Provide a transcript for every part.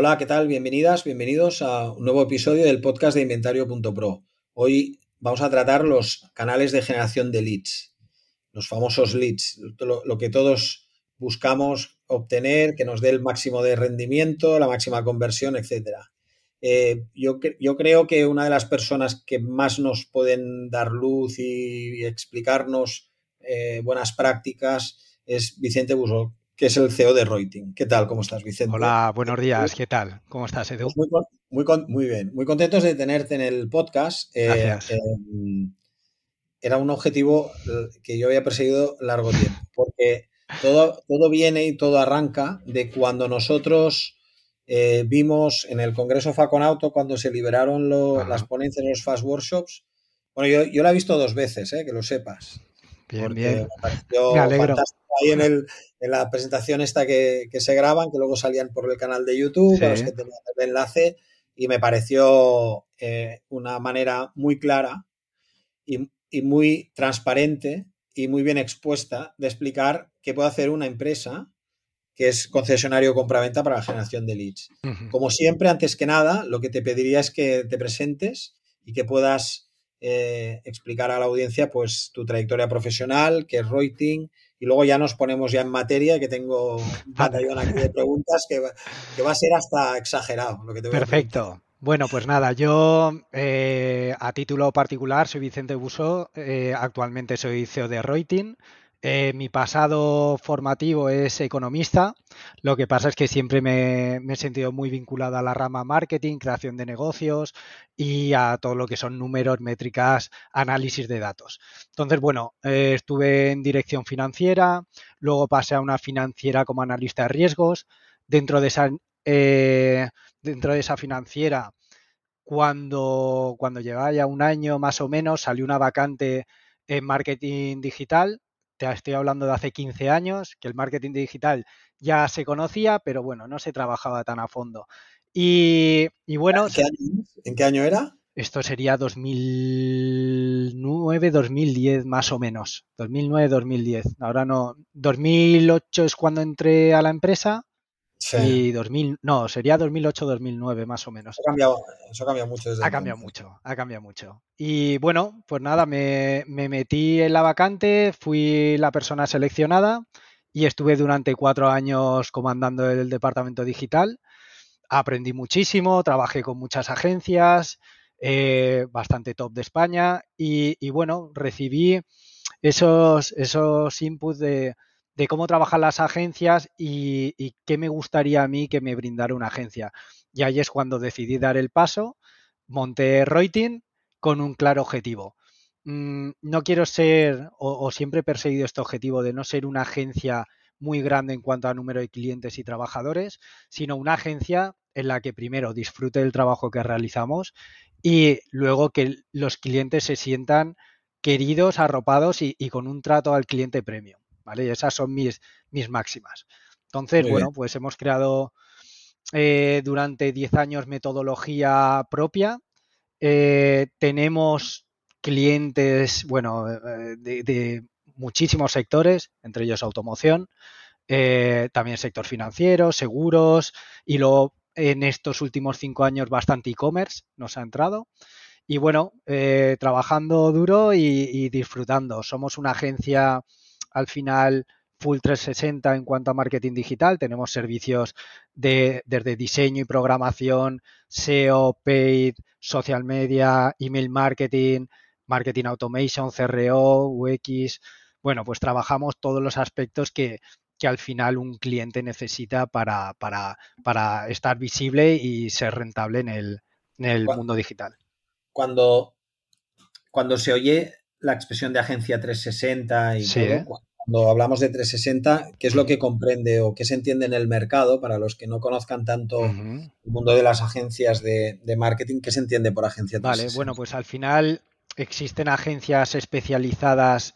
Hola, ¿qué tal? Bienvenidas, bienvenidos a un nuevo episodio del podcast de Inventario.pro. Hoy vamos a tratar los canales de generación de leads, los famosos leads, lo, que todos buscamos obtener, que nos dé el máximo de rendimiento, la máxima conversión, etc. Eh, yo, creo que una de las personas que más nos pueden dar luz y, explicarnos eh, buenas prácticas es Vicente Busó, que es el CEO de Reuting. ¿Qué tal? ¿Cómo estás, Vicente? Hola, buenos días. ¿Qué tal? ¿Cómo estás, Edu? Pues muy, muy, bien. Muy contentos de tenerte en el podcast. Eh. Em, era un objetivo que yo había perseguido largo tiempo, porque todo, todo viene y todo arranca de cuando nosotros eh, vimos en el Congreso Faconauto, cuando se liberaron las ponencias en los Fast Workshops. Bueno, yo, yo la he visto dos veces, eh, que lo sepas. Bien, bien. Me, alegro. Ahí en, el, en, la presentación esta que, se graban, que luego salían por el canal de YouTube, a los que tenían el enlace, y me pareció eh, una manera muy clara y, muy transparente y muy bien expuesta de explicar qué puede hacer una empresa que es concesionario compraventa para la generación de leads. Como siempre, antes que nada, lo que te pediría es que te presentes y que puedas eh, explicar a la audiencia pues tu trayectoria profesional, que es Reuting, y luego ya nos ponemos ya en materia, que tengo un batallón aquí de preguntas que, que va a ser hasta exagerado. Perfecto. Bueno, pues nada, yo eh, a título particular soy Vicente Buso, eh, actualmente soy CEO de Reuting. Eh, mi pasado formativo es economista, lo que pasa es que siempre me, he sentido muy vinculado a la rama marketing, creación de negocios y a todo lo que son números, métricas, análisis de datos. Entonces, bueno, eh, estuve en dirección financiera, luego pasé a una financiera como analista de riesgos. Dentro de esa, eh, dentro de esa financiera, cuando, cuando llevaba ya un año más o menos, salió una vacante en marketing digital te estoy hablando de hace 15 años, que el marketing digital ya se conocía, pero bueno, no se trabajaba tan a fondo. Y, bueno... ¿En qué, año, era? Esto sería 2009, 2010 más o menos. 2009, 2010. Ahora no. 2008 es cuando entré a la empresa y 2000, no, sería 2008-2009 más o menos. ha cambiado, eso ha cambiado mucho. ha cambiado mucho, ha cambiado mucho. Y bueno, pues nada, me, metí en la vacante, fui la persona seleccionada y estuve durante cuatro años comandando el departamento digital. Aprendí muchísimo, trabajé con muchas agencias, eh, bastante top de España y, y bueno, recibí esos, esos inputs de, de cómo trabajan las agencias y, qué me gustaría a mí que me brindara una agencia. Y ahí es cuando decidí dar el paso, monté Reuting con un claro objetivo. Mm, no quiero ser, o, siempre he perseguido este objetivo de no ser una agencia muy grande en cuanto a número de clientes y trabajadores, sino una agencia en la que primero disfrute del trabajo que realizamos y luego que los clientes se sientan queridos, arropados y, y con un trato al cliente premio. ¿Vale? esas son mis, mis máximas. Entonces, bueno, pues hemos creado eh, durante 10 años metodología propia. Eh, tenemos clientes, bueno, eh, de, muchísimos sectores, entre ellos automoción, también sector financiero, seguros y luego en estos últimos cinco años bastante e-commerce nos ha entrado. Y bueno, trabajando duro y, disfrutando. Somos una agencia al final full 360 en cuanto a marketing digital. Tenemos servicios de, desde diseño y programación, SEO, paid, social media, email marketing, marketing automation, CRO, UX. Bueno, pues trabajamos todos los aspectos que, al final un cliente necesita para, para, estar visible y ser rentable en el, en el mundo digital. Cuando, cuando se oye la expresión de agencia 360 y todo, cuando hablamos de 360, ¿qué es lo que comprende o qué se entiende en el mercado para los que no conozcan tanto el mundo de las agencias de, marketing? ¿Qué se entiende por agencia 360? Vale, bueno, pues al final existen agencias especializadas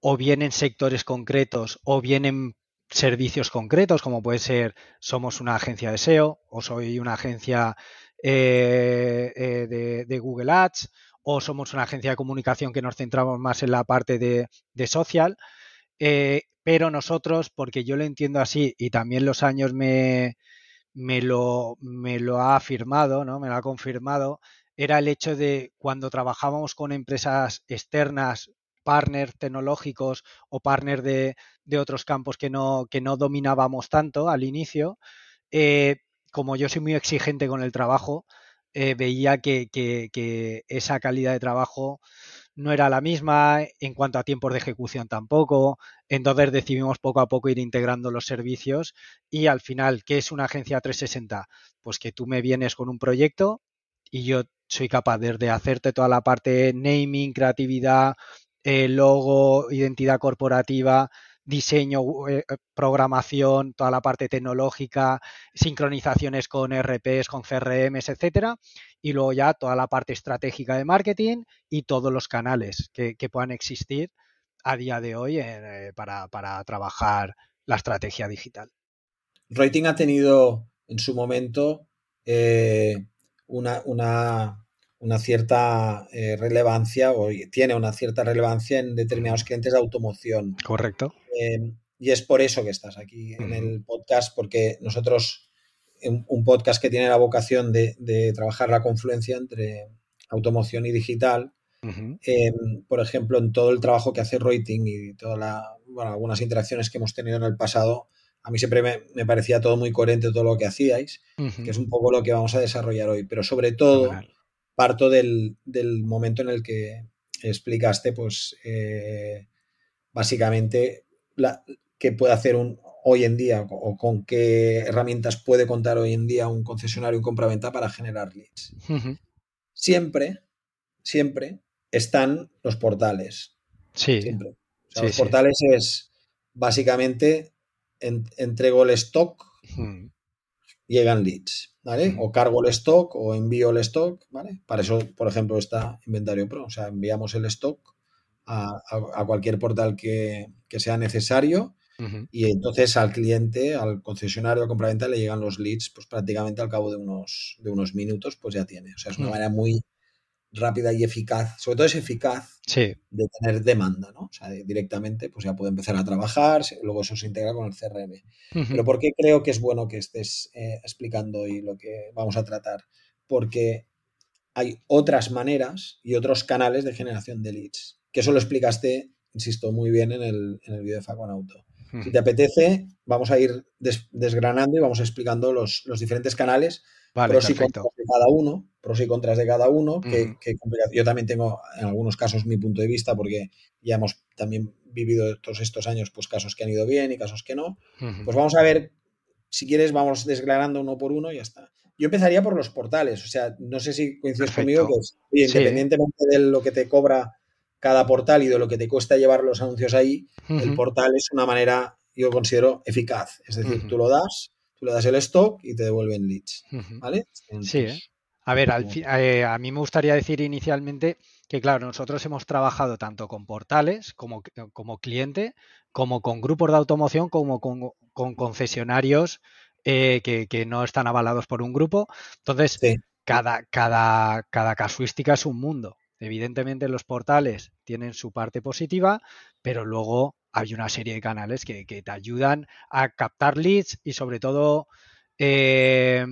o bien en sectores concretos o bien en servicios concretos, como puede ser somos una agencia de SEO o soy una agencia eh, eh, de, Google Ads o somos una agencia de comunicación que nos centramos más en la parte de, social. Eh, pero nosotros, porque yo lo entiendo así y también los años me, me, lo, me lo ha afirmado, ¿no? me lo ha confirmado, era el hecho de cuando trabajábamos con empresas externas partners tecnológicos o partners de, otros campos que no, que no dominábamos tanto al inicio, eh, como yo soy muy exigente con el trabajo, eh, veía que, esa calidad de trabajo no era la misma, en cuanto a tiempos de ejecución tampoco, entonces decidimos poco a poco ir integrando los servicios y al final, ¿qué es una agencia 360? Pues que tú me vienes con un proyecto y yo soy capaz de hacerte toda la parte naming, creatividad, eh, logo, identidad corporativa, diseño, eh, eh, programación, toda la parte tecnológica, sincronizaciones con RPs, con CRMs, etcétera, y luego ya toda la parte estratégica de marketing y todos los canales que, puedan existir a día de hoy para, trabajar la estrategia digital. Rating ha tenido en su momento una, una cierta eh, relevancia o tiene una cierta relevancia en determinados clientes de automoción. Correcto. Em, y es por eso que estás aquí en el podcast, porque nosotros, un podcast que tiene la vocación de, trabajar la confluencia entre automoción y digital, em, por ejemplo, en todo el trabajo que hace Reuting y toda la, bueno, algunas interacciones que hemos tenido en el pasado, a mí siempre me, parecía todo muy coherente todo lo que hacíais, que es un poco lo que vamos a desarrollar hoy, pero sobre todo parto del, momento en el que explicaste, pues, eh, básicamente, la, qué puede hacer un, hoy en día o con qué herramientas puede contar hoy en día un concesionario, un compraventa para generar leads. Siempre, siempre están los portales. Sí. Siempre. los portales es básicamente entrego el stock, llegan leads. ¿vale? O cargo el stock o envío el stock, ¿vale? Para eso, por ejemplo, está Inventario Pro. O sea, enviamos el stock a, cualquier portal que, sea necesario y entonces al cliente, al concesionario, al compraventa le llegan los leads pues prácticamente al cabo de unos, de unos minutos, pues ya tiene. O sea, es una manera muy rápida y eficaz, sobre todo es eficaz de tener demanda, ¿no? O sea, directamente pues ya puede empezar a trabajar, luego eso se integra con el CRM. Pero ¿por qué creo que es bueno que estés eh, explicando hoy lo que vamos a tratar? Porque hay otras maneras y otros canales de generación de leads, que eso lo explicaste, insisto, muy bien en el, en el vídeo de Facon Auto. Si te apetece, vamos a ir desgranando y vamos explicando los, los diferentes canales pros y contras de cada uno, pros y contras de cada uno, que, yo también tengo en algunos casos mi punto de vista porque ya hemos también vivido todos estos años pues casos que han ido bien y casos que no. Pues vamos a ver, si quieres vamos desgranando uno por uno y ya está. Yo empezaría por los portales, o sea, no sé si coincides conmigo que independientemente de lo que te cobra cada portal y de lo que te cuesta llevar los anuncios ahí, el portal es una manera, yo considero, eficaz. Es decir, tú lo das, Tú le das el stock y te devuelven leads. ¿Vale? sí. ¿eh? A ver, eh, a mí me gustaría decir inicialmente que, claro, nosotros hemos trabajado tanto con portales como, como cliente, como con grupos de automoción, como con, concesionarios eh, que, no están avalados por un grupo. Entonces, cada, cada, cada casuística es un mundo. Evidentemente los portales tienen su parte positiva, pero luego hay una serie de canales que, te ayudan a captar leads y sobre todo eh,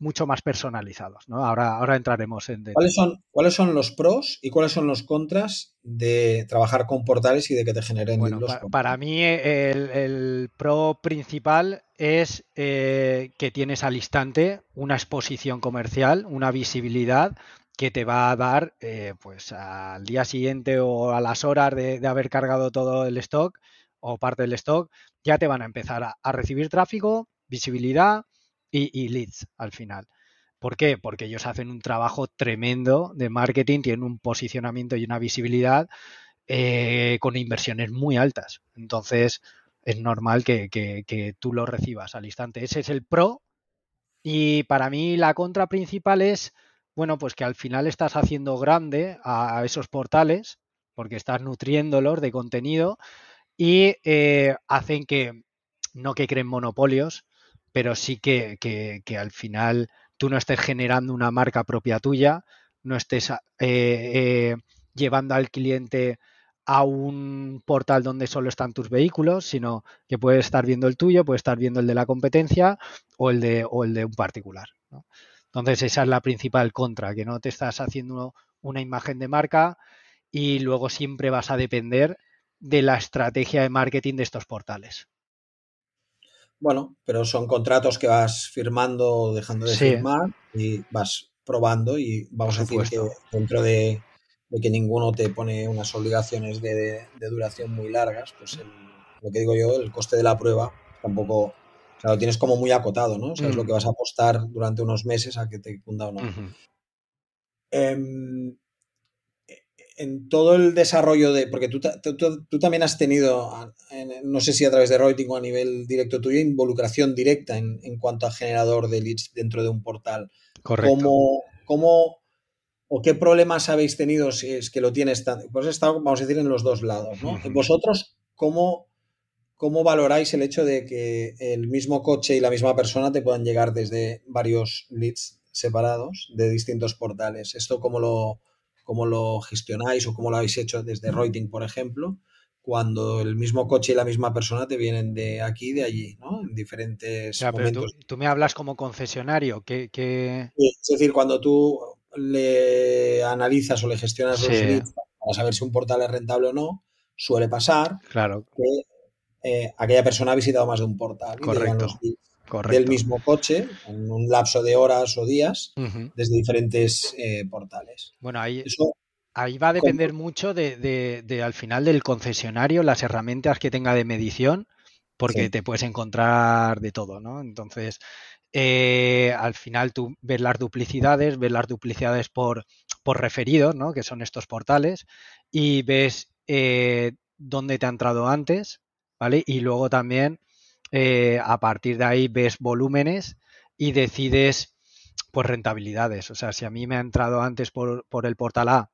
mucho más personalizados. ¿no? Ahora, ahora entraremos en ¿Cuáles son, ¿Cuáles son los pros y cuáles son los contras de trabajar con portales y de que te generen bueno, para, mí el, pro principal es eh, que tienes al instante una exposición comercial, una visibilidad que te va a dar eh, pues al día siguiente o a las horas de, haber cargado todo el stock o parte del stock, ya te van a empezar a, recibir tráfico, visibilidad y, leads al final. ¿Por qué? Porque ellos hacen un trabajo tremendo de marketing, tienen un posicionamiento y una visibilidad eh, con inversiones muy altas. Entonces, es normal que, que, tú lo recibas al instante. Ese es el pro. Y para mí la contra principal es, bueno, pues que al final estás haciendo grande a, esos portales porque estás nutriéndolos de contenido y eh, hacen que, no que creen monopolios, pero sí que, que, al final tú no estés generando una marca propia tuya, no estés eh, llevando al cliente a un portal donde solo están tus vehículos, sino que puedes estar viendo el tuyo, puedes estar viendo el de la competencia o el de, o el de un particular. Entonces esa es la principal contra, que no te estás haciendo una imagen de marca y luego siempre vas a depender de la estrategia de marketing de estos portales. Bueno, pero son contratos que vas firmando o dejando de firmar y vas probando y vamos a decir que dentro de de que ninguno te pone unas obligaciones de, duración muy largas, pues lo que digo yo, el coste de la prueba tampoco, o sea, lo tienes como muy acotado, ¿no? O sea, es lo mm. que vas a apostar durante unos meses a que te cunda o no. Em, en todo el desarrollo de, porque tú, tú, también has tenido, no sé si a través de Reuting o a nivel directo tuyo, involucración directa en, en cuanto a generador de leads dentro de un portal. Correcto. ¿Cómo, cómo o qué problemas habéis tenido si es que lo tienes tan... Pues está, vamos a decir, en los dos lados, ¿no? Vosotros, ¿cómo, ¿cómo valoráis el hecho de que el mismo coche y la misma persona te puedan llegar desde varios leads separados de distintos portales? ¿Esto cómo lo, cómo lo gestionáis o cómo lo habéis hecho desde Reuting, por ejemplo? cuando el mismo coche y la misma persona te vienen de aquí y de allí, ¿no? En diferentes momentos. tú, me hablas como concesionario, que... es decir, cuando tú le analizas o le gestionas los leads para saber si un portal es rentable o no, suele pasar claro. que eh, aquella persona ha visitado más de un portal Correcto. del mismo coche en un lapso de horas o días desde diferentes eh, portales. Bueno, ahí, ahí va a depender mucho de, al final del concesionario, las herramientas que tenga de medición, porque te puedes encontrar de todo, ¿no? Entonces, eh, al final tú ves las duplicidades, ves las duplicidades por, por referidos, ¿no? que son estos portales, y ves eh, dónde te ha entrado antes, ¿vale? Y luego también eh, a partir de ahí ves volúmenes y decides pues rentabilidades. O sea, si a mí me ha entrado antes por, por el portal A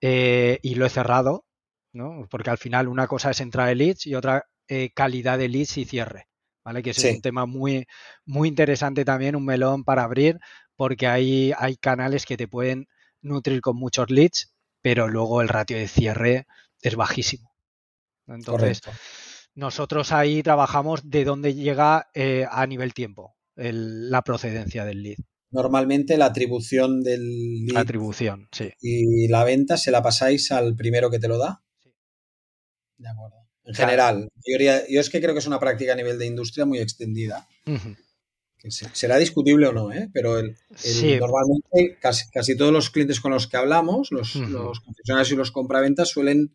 y lo he cerrado, ¿no? Porque al final una cosa es entrar de leads y otra calidad de leads y cierre. ¿vale? Que es un tema muy, muy interesante también, un melón para abrir, porque hay, hay canales que te pueden nutrir con muchos leads, pero luego el ratio de cierre es bajísimo. Entonces, nosotros ahí trabajamos de dónde llega eh, a nivel tiempo la procedencia del lead. Normalmente la atribución del lead atribución, sí. y la venta se la pasáis al primero que te lo da. Sí. De acuerdo en general. Yo, es que creo que es una práctica a nivel de industria muy extendida. será discutible o no, ¿eh? pero el, normalmente casi, todos los clientes con los que hablamos, los, concesionarios y los compraventas, suelen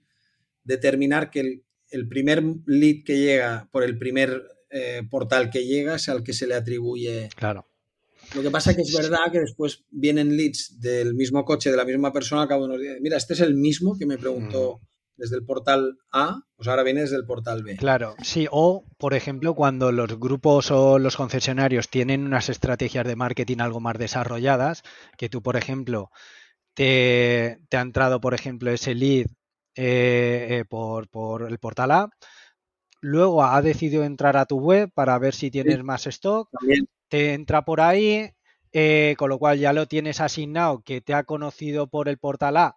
determinar que el, primer lead que llega por el primer eh, portal que llega es al que se le atribuye. Claro. Lo que pasa es que es verdad que después vienen leads del mismo coche, de la misma persona, a cabo de unos días. Mira, este es el mismo que me preguntó desde el portal A, pues ahora viene desde el portal B. Claro, sí, o por ejemplo cuando los grupos o los concesionarios tienen unas estrategias de marketing algo más desarrolladas, que tú por ejemplo te, ha entrado por ejemplo ese lead eh, eh, por, el portal A, luego ha decidido entrar a tu web para ver si tienes más stock, te entra por ahí, eh, con lo cual ya lo tienes asignado que te ha conocido por el portal A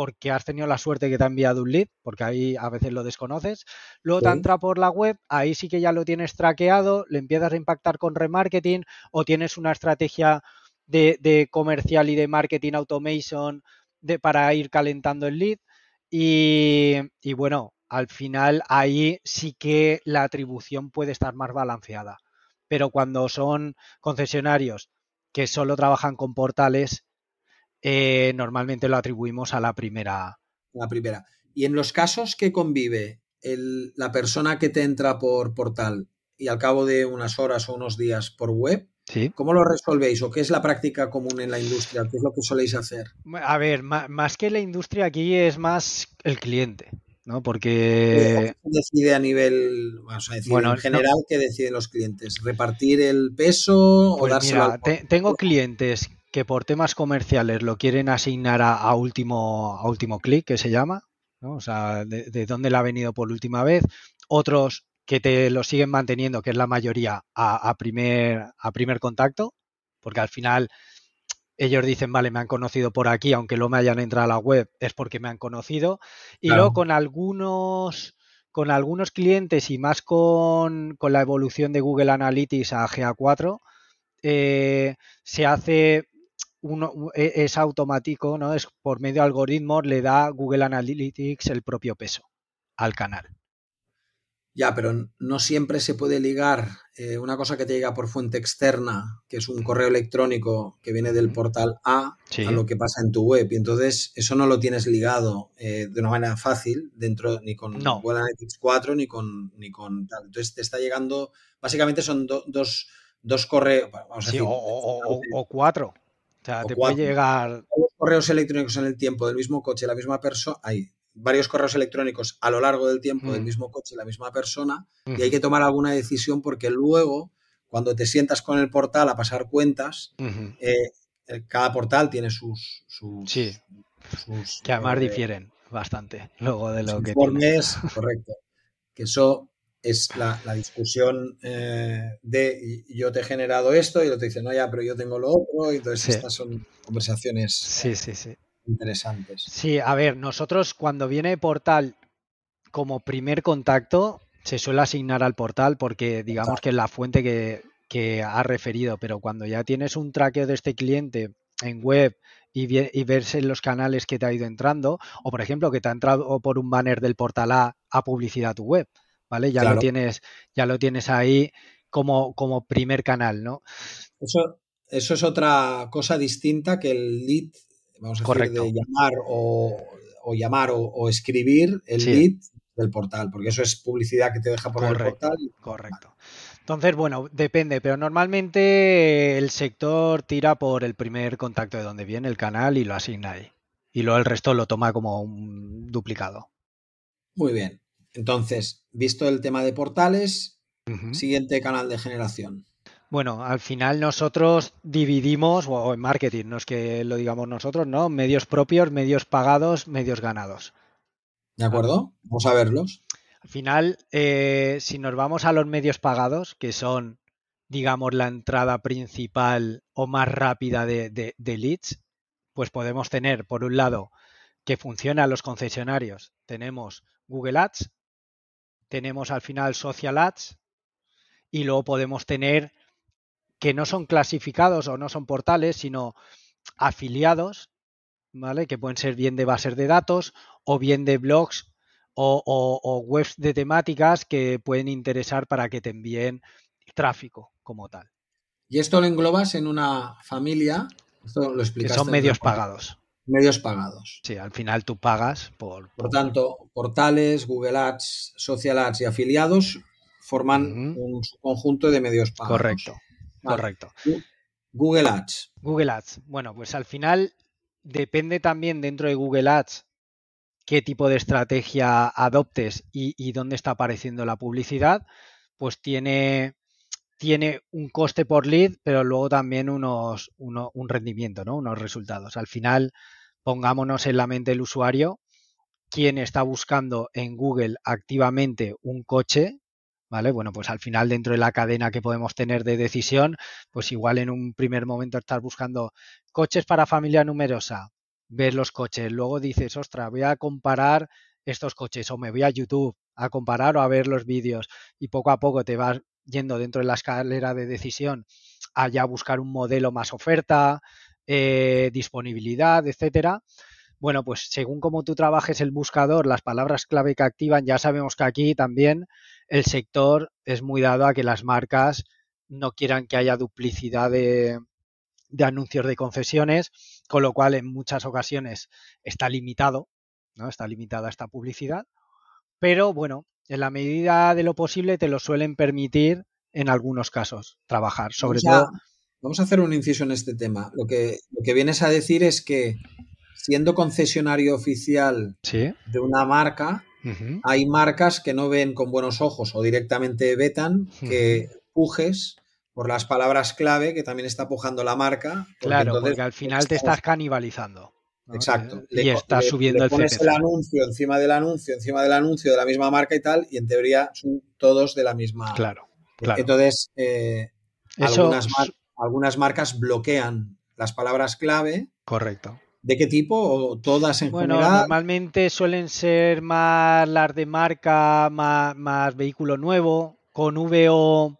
porque has tenido la suerte que te ha enviado un lead, porque ahí a veces lo desconoces. Luego te entra por la web, ahí sí que ya lo tienes traqueado, le empiezas a impactar con remarketing o tienes una estrategia de, comercial y de marketing automation de, para ir calentando el lead. Y, bueno, al final ahí sí que la atribución puede estar más balanceada. Pero cuando son concesionarios que solo trabajan con portales, eh, normalmente lo atribuimos a la primera. La primera. Y en los casos que convive la persona que te entra por portal y al cabo de unas horas o unos días por web, ¿Cómo lo resolvéis o qué es la práctica común en la industria? ¿Qué es lo que soléis hacer? A ver, más que la industria aquí es más el cliente. ¿no? Porque... ¿Qué decide a nivel, vamos a decir, en general, qué deciden los clientes? ¿Repartir el peso o pues dárselo Tengo clientes que por temas comerciales lo quieren asignar a, último, a último clic, que se llama, ¿no? O sea, de, dónde le ha venido por última vez. Otros que te lo siguen manteniendo, que es la mayoría, a, primer, a primer contacto, porque al final ellos dicen, vale, me han conocido por aquí, aunque no me hayan entrado a la web, es porque me han conocido. Y luego con algunos, con algunos clientes y más con, la evolución de Google Analytics a GA4, eh, se hace uno, e, es automático, ¿no? Es por medio de algoritmos, le da Google Analytics el propio peso al canal. Ya, pero no siempre se puede ligar eh, una cosa que te llega por fuente externa, que es un correo electrónico que viene del portal A, a lo que pasa en tu web. Y entonces eso no lo tienes ligado eh, de una manera fácil dentro ni con Google Analytics 4 ni con, ni con tal. Entonces te está llegando, básicamente son dos, dos correos, vamos a decir, o, cuatro. O sea, te puede llegar. Los correos electrónicos en el tiempo del mismo coche, la misma persona, hay varios correos electrónicos a lo largo del tiempo del mm. mismo coche, la misma persona, y hay que tomar alguna decisión porque luego, cuando te sientas con el portal a pasar cuentas, eh, cada portal tiene sus. sí. que además eh, difieren bastante luego de lo que. Informes, correcto. Que eso es la, discusión eh, de yo te he generado esto y lo te dice, no, ya, pero yo tengo lo otro. Y entonces estas son conversaciones sí, sí, sí. Interesantes. Sí, a ver, nosotros cuando viene portal como primer contacto, se suele asignar al portal porque digamos que es la fuente que, que ha referido, pero cuando ya tienes un traqueo de este cliente en web y, y, verse los canales que te ha ido entrando, o por ejemplo que te ha entrado por un banner del portal A a publicidad a tu web, ¿vale? Ya lo tienes, ya lo tienes ahí como, como primer canal, ¿no? Eso, eso es otra cosa distinta que el lead, vamos a decir, de llamar o, llamar o, escribir el lead del portal, porque eso es publicidad que te deja por el portal. Correcto. Entonces, bueno, depende, pero normalmente el sector tira por el primer contacto de donde viene el canal y lo asigna ahí. Y luego el resto lo toma como un duplicado. Muy bien. Entonces, visto el tema de portales, siguiente canal de generación. Bueno, al final nosotros dividimos, o en marketing, no es que lo digamos nosotros, ¿no? Medios propios, medios pagados, medios ganados. ¿De acuerdo? Vamos a verlos. Al final, eh, si nos vamos a los medios pagados, que son, digamos, la entrada principal o más rápida de, de leads, pues podemos tener, por un lado, que funciona a los concesionarios. Tenemos Google Ads, tenemos al final social ads y luego podemos tener que no son clasificados o no son portales, sino afiliados, ¿vale? Que pueden ser bien de bases de datos o bien de blogs o, webs de temáticas que pueden interesar para que te envíen tráfico como tal. Y esto lo englobas en una familia, esto lo Que son medios pagados. Medios pagados. Sí, al final tú pagas por... Por, tanto, portales, Google Ads, Social Ads y afiliados forman un conjunto de medios pagados. Correcto, correcto. Google Ads. Google Ads. Bueno, pues al final depende también dentro de Google Ads qué tipo de estrategia adoptes y, dónde está apareciendo la publicidad, pues tiene, tiene un coste por lead, pero luego también unos, un rendimiento, ¿no? Unos resultados. Al final, pongámonos en la mente del usuario, quien está buscando en Google activamente un coche, ¿vale? Bueno, pues al final dentro de la cadena que podemos tener de decisión, pues igual en un primer momento estás buscando coches para familia numerosa, ver los coches, luego dices, ostras, voy a comparar estos coches o me voy a YouTube a comparar o a ver los vídeos y poco a poco te vas yendo dentro de la escalera de decisión a ya buscar un modelo más oferta, eh, disponibilidad, etcétera. Bueno, pues según como tú trabajes el buscador, las palabras clave que activan, ya sabemos que aquí también el sector es muy dado a que las marcas no quieran que haya duplicidad de, de anuncios de concesiones, con lo cual en muchas ocasiones está limitado, ¿no? Está limitada esta publicidad. Pero bueno, en la medida de lo posible te lo suelen permitir en algunos casos trabajar, sobre todo vamos a hacer un inciso en este tema. Lo que, lo que vienes a decir es que siendo concesionario oficial de una marca, hay marcas que no ven con buenos ojos o directamente vetan que pujes por las palabras clave que también está pujando la marca. claro, porque al final te estás canibalizando. Exacto. Y está subiendo el pones el anuncio encima del anuncio, encima del anuncio de la misma marca y tal, y en teoría son todos de la misma. Claro. Entonces, eh, algunas, algunas marcas bloquean las palabras clave. Correcto. ¿De qué tipo? ¿O todas en bueno, general? Normalmente suelen ser más las de marca, más, más vehículo nuevo, con VO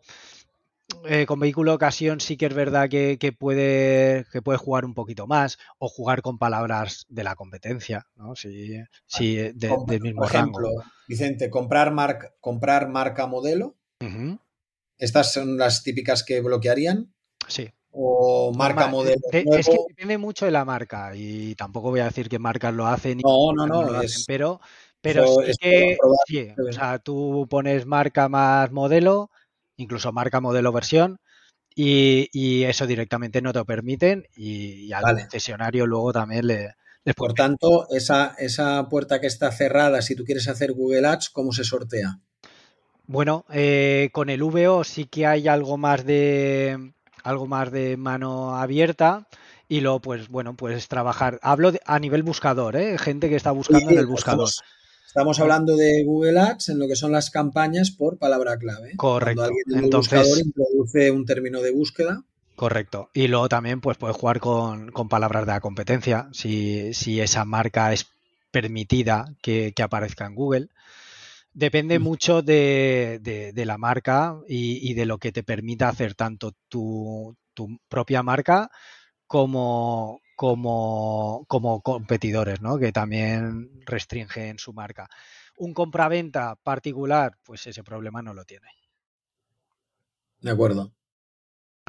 eh, con vehículo de ocasión sí que es verdad que, puede, que puede jugar un poquito más o jugar con palabras de la competencia, ¿no? Sí, sí del mismo por ejemplo, Vicente, comprar, marca, comprar marca modelo. Estas son las típicas que bloquearían. Sí. O marca modelo. es que depende mucho de la marca y tampoco voy a decir que marcas lo hacen. No, no, no. pero pero sí que sí, o sea, tú pones marca más modelo incluso marca, modelo, versión, y, eso directamente no te lo permiten y, al concesionario luego también le... Por tanto, esa, esa puerta que está cerrada, si tú quieres hacer Google Ads, ¿cómo se sortea? Bueno, eh, con el VO sí que hay algo más de algo más de mano abierta y luego pues bueno puedes trabajar hablo a nivel buscador ¿eh? gente que está buscando en el buscador Estamos hablando de Google Ads en lo que son las campañas por palabra clave. Correcto. Cuando alguien en el buscador introduce un término de búsqueda. Correcto. Y luego también pues puedes jugar con, palabras de la competencia, si, esa marca es permitida que, aparezca en Google. Depende mucho de, la marca y, de lo que te permita hacer tanto tu, tu propia marca como, como, como competidores, ¿no? Que también restringen su marca. Un compraventa particular, pues ese problema no lo tiene. De acuerdo.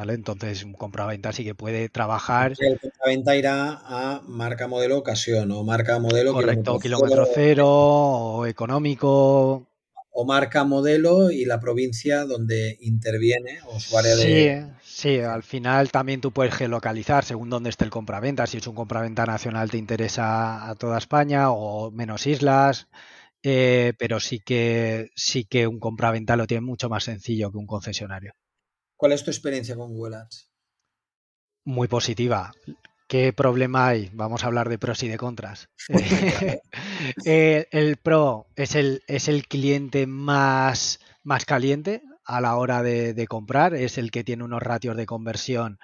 ¿Vale? Entonces, un compraventa sí que puede trabajar. El compraventa irá a marca modelo ocasión o marca modelo Correcto, kilómetro, cero, o económico. O marca modelo y la provincia donde interviene o su área de. Sí, al final también tú puedes geolocalizar según dónde esté el compraventa. Si es un compraventa nacional te interesa a toda España o menos islas, eh, pero sí que sí que un compraventa lo tiene mucho más sencillo que un concesionario. ¿Cuál es tu experiencia con Google Ads? Muy positiva. ¿Qué problema hay? Vamos a hablar de pros y de contras. Eh, el pro es el, es el cliente más, más caliente a la hora de, comprar es el que tiene unos ratios de conversión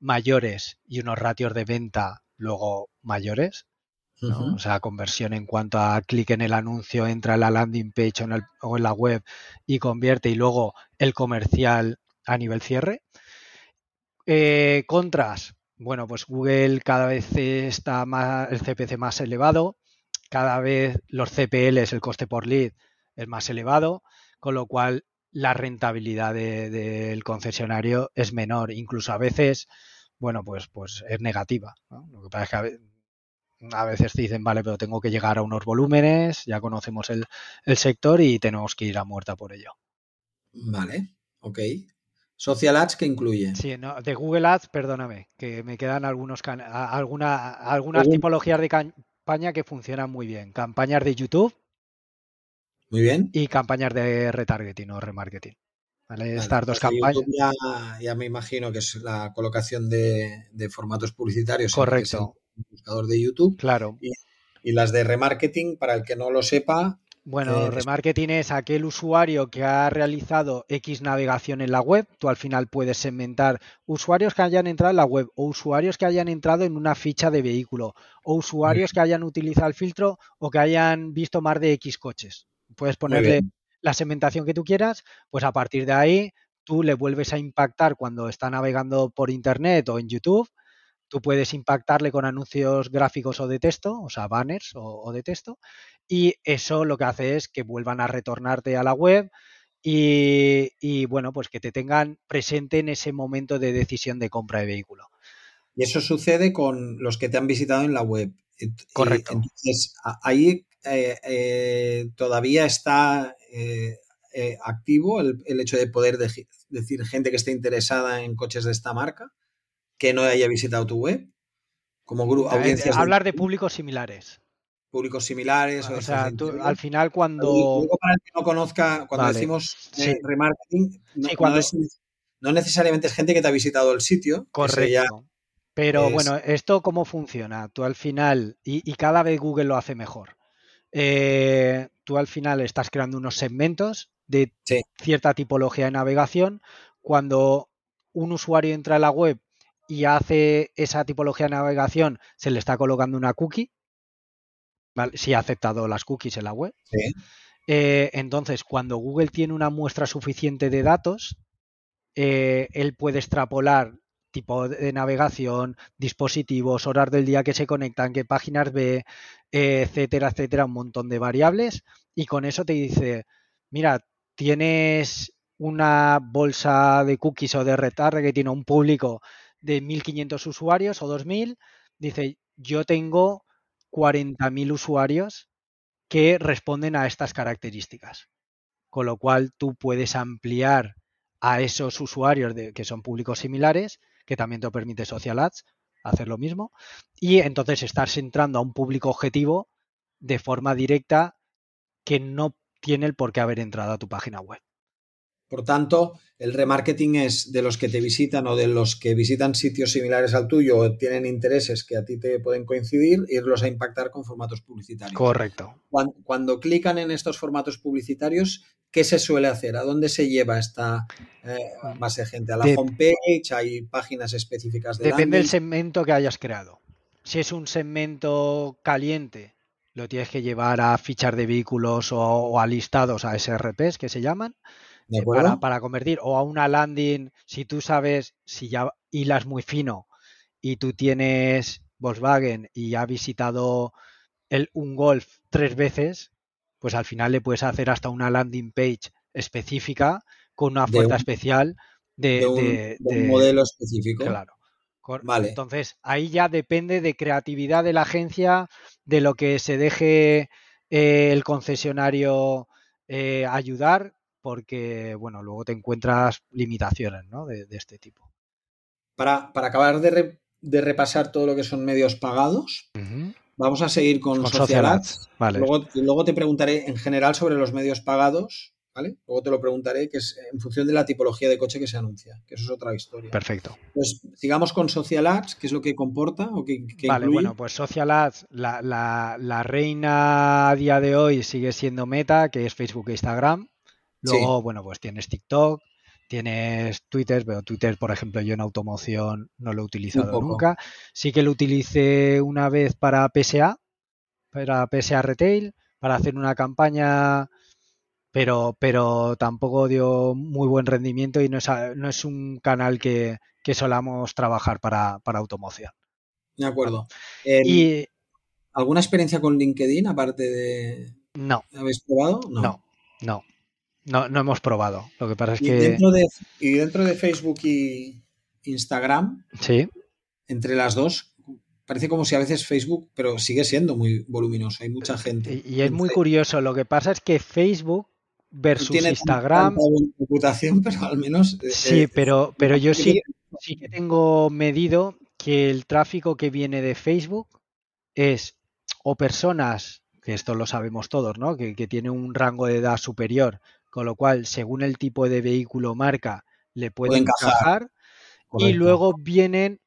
mayores y unos ratios de venta luego mayores. O sea, conversión en cuanto a clic en el anuncio, entra en la landing page o en, la web y convierte y luego el comercial a nivel cierre. Eh, contras, bueno, pues Google cada vez está más, el CPC más elevado, cada vez los CPLs, el coste por lead, es más elevado, con lo cual la rentabilidad del concesionario es menor. Incluso a veces, bueno, pues, pues es negativa. Lo que pasa es que a, veces te dicen, vale, pero tengo que llegar a unos volúmenes, ya conocemos el, sector y tenemos que ir a muerta por ello. Vale, ok. Social Ads, ¿qué incluye? Sí, no, de Google Ads, perdóname, que me quedan algunos alguna, algunas tipologías de campaña que funcionan muy bien. Campañas de YouTube, muy bien. Y campañas de retargeting o remarketing. Estas dos pues campañas. Ya, me imagino que es la colocación de, formatos publicitarios. Correcto. En el buscador de YouTube. Claro. Y, las de remarketing, para el que no lo sepa. Bueno, eh, remarketing es aquel usuario que ha realizado X navegación en la web. Tú al final puedes segmentar usuarios que hayan entrado en la web o usuarios que hayan entrado en una ficha de vehículo o usuarios que hayan utilizado el filtro o que hayan visto más de X coches. Puedes ponerle la segmentación que tú quieras, pues a partir de ahí tú le vuelves a impactar cuando está navegando por internet o en YouTube. Tú puedes impactarle con anuncios gráficos o de texto, o sea, banners o, de texto, y eso lo que hace es que vuelvan a retornarte a la web y, y, bueno, pues que te tengan presente en ese momento de decisión de compra de vehículo. Y eso sucede con los que te han visitado en la web. Correcto. Entonces, ahí eh, eh, todavía está eh, activo el, hecho de poder decir gente que esté interesada en coches de esta marca. Que no haya visitado tu web? Como grupo, audiencias. Hablar de públicos similares públicos similares. O, sea, al final cuando... Para el que no conozca, cuando decimos eh, remarketing, no, necesariamente es gente que te ha visitado el sitio. Correcto. Pero bueno, ¿esto cómo funciona? Tú al final, y, cada vez Google lo hace mejor, eh, tú al final estás creando unos segmentos de cierta tipología de navegación. Cuando un usuario entra a la web y hace esa tipología de navegación, se le está colocando una cookie si ha aceptado las cookies en la web. Eh, entonces, cuando Google tiene una muestra suficiente de datos, eh, él puede extrapolar tipo de navegación, dispositivos, horas del día que se conectan, qué páginas ve, etcétera, etcétera, un montón de variables. Y con eso te dice, mira, tienes una bolsa de cookies o de retarde que tiene un público de 1.500 usuarios o 2.000. Dice, yo tengo 40.000 usuarios que responden a estas características. Con lo cual tú puedes ampliar a esos usuarios de, que son públicos similares, que también te permite Social Ads hacer lo mismo, y entonces estás entrando a un público objetivo de forma directa que no tiene el por qué haber entrado a tu página web. Por tanto, el remarketing es de los que te visitan o de los que visitan sitios similares al tuyo o tienen intereses que a ti te pueden coincidir, irlos a impactar con formatos publicitarios. Correcto. Cuando, clican en estos formatos publicitarios, ¿qué se suele hacer? ¿A dónde se lleva esta eh, base de gente? ¿A la homepage? ¿Hay páginas específicas de Depende del segmento que hayas creado. Si es un segmento caliente, lo tienes que llevar a fichar de vehículos o, o a listados, a SRPs que se llaman. Para, convertir o a una landing, si tú sabes, si ya hilas muy fino y tú tienes Volkswagen y ha visitado el, un Golf tres veces, pues al final le puedes hacer hasta una landing page específica con una oferta especial de, un, modelo específico. Claro. Vale. Entonces, ahí ya depende de creatividad de la agencia, de lo que se deje eh, el concesionario eh, ayudar porque, bueno, luego te encuentras limitaciones ¿no? de, este tipo. Para, acabar de, repasar todo lo que son medios pagados, vamos a seguir con, Social, Ads. Luego, te preguntaré en general sobre los medios pagados, ¿vale? Luego te lo preguntaré, que es en función de la tipología de coche que se anuncia, que eso es otra historia. Perfecto. Pues sigamos con Social Ads, ¿qué es lo que comporta o qué, Vale, bueno, pues Social Ads, la, la reina a día de hoy sigue siendo Meta, que es Facebook e Instagram. Luego, bueno, pues tienes TikTok, tienes Twitter, pero Twitter, por ejemplo, yo en automoción no lo he utilizado nunca. Sí que lo utilicé una vez para PSA, para PSA Retail, para hacer una campaña, pero, pero tampoco dio muy buen rendimiento y no es, no es un canal que, solamos trabajar para, automoción. De acuerdo. y, ¿Alguna experiencia con LinkedIn aparte de... No. ¿Habéis probado? no. no. No, no hemos probado. Lo que pasa es que. Dentro de, y dentro de Facebook y Instagram, sí. entre las dos, parece como si a veces Facebook, pero sigue siendo muy voluminoso. Hay mucha gente. Y, es muy curioso. Lo que pasa es que Facebook versus tiene Instagram. reputación, pero al menos. Eh, sí, eh, pero, pero yo sí, sí que tengo medido que el tráfico que viene de Facebook es o personas, que esto lo sabemos todos, ¿no? Que, que tiene un rango de edad superior con lo cual, según el tipo de vehículo marca, le puede, encajar. Y luego vienen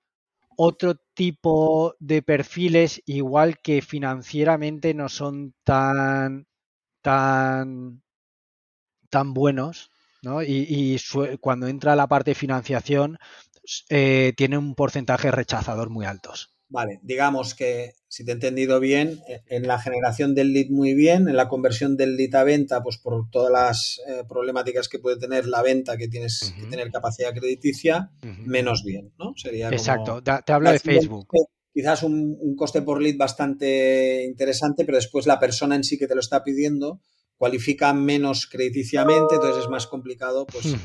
otro tipo de perfiles, igual que financieramente no son tan, tan, tan buenos, ¿no? Y, cuando entra la parte de financiación, eh, tiene un porcentaje rechazador muy altos. Vale, digamos que si te he entendido bien, e, en la generación del lead muy bien, en la conversión del lead a venta, pues por todas las eh, problemáticas que puede tener la venta, que tienes que tener capacidad crediticia, menos bien, ¿no? Sería Exacto, te, hablo de Facebook. Quizás un, coste por lead bastante interesante, pero después la persona en sí que te lo está pidiendo cualifica menos crediticiamente, entonces es más complicado, pues.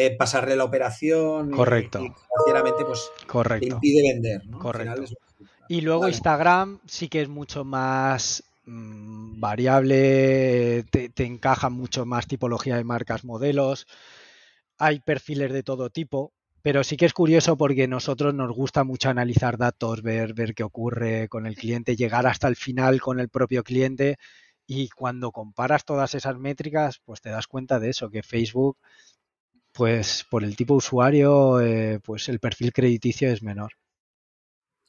Eh, pasarle la operación Correcto. Y, financieramente pues Correcto. impide vender. ¿no? Correcto. Y luego Instagram sí que es mucho más mm, variable, te, encaja mucho más tipología de marcas, modelos. Hay perfiles de todo tipo. Pero sí que es curioso porque nosotros nos gusta mucho analizar datos, ver, ver qué ocurre con el cliente, llegar hasta el final con el propio cliente y cuando comparas todas esas métricas, pues te das cuenta de eso, que Facebook, pues por el tipo de usuario, eh, pues el perfil crediticio es menor.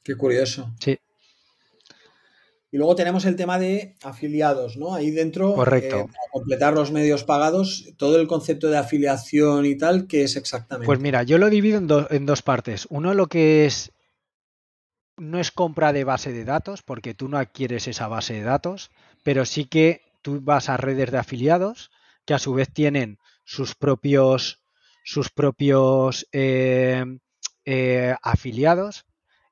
Qué curioso. Sí. Y luego tenemos el tema de afiliados, ¿no? Ahí dentro, Correcto. Eh, para completar los medios pagados, todo el concepto de afiliación y tal, ¿qué es exactamente? Pues mira, yo lo divido en, en dos partes. Uno lo que es no es compra de base de datos, porque tú no adquieres esa base de datos, pero sí que tú vas a redes de afiliados que a su vez tienen sus propios, sus propios eh, eh, afiliados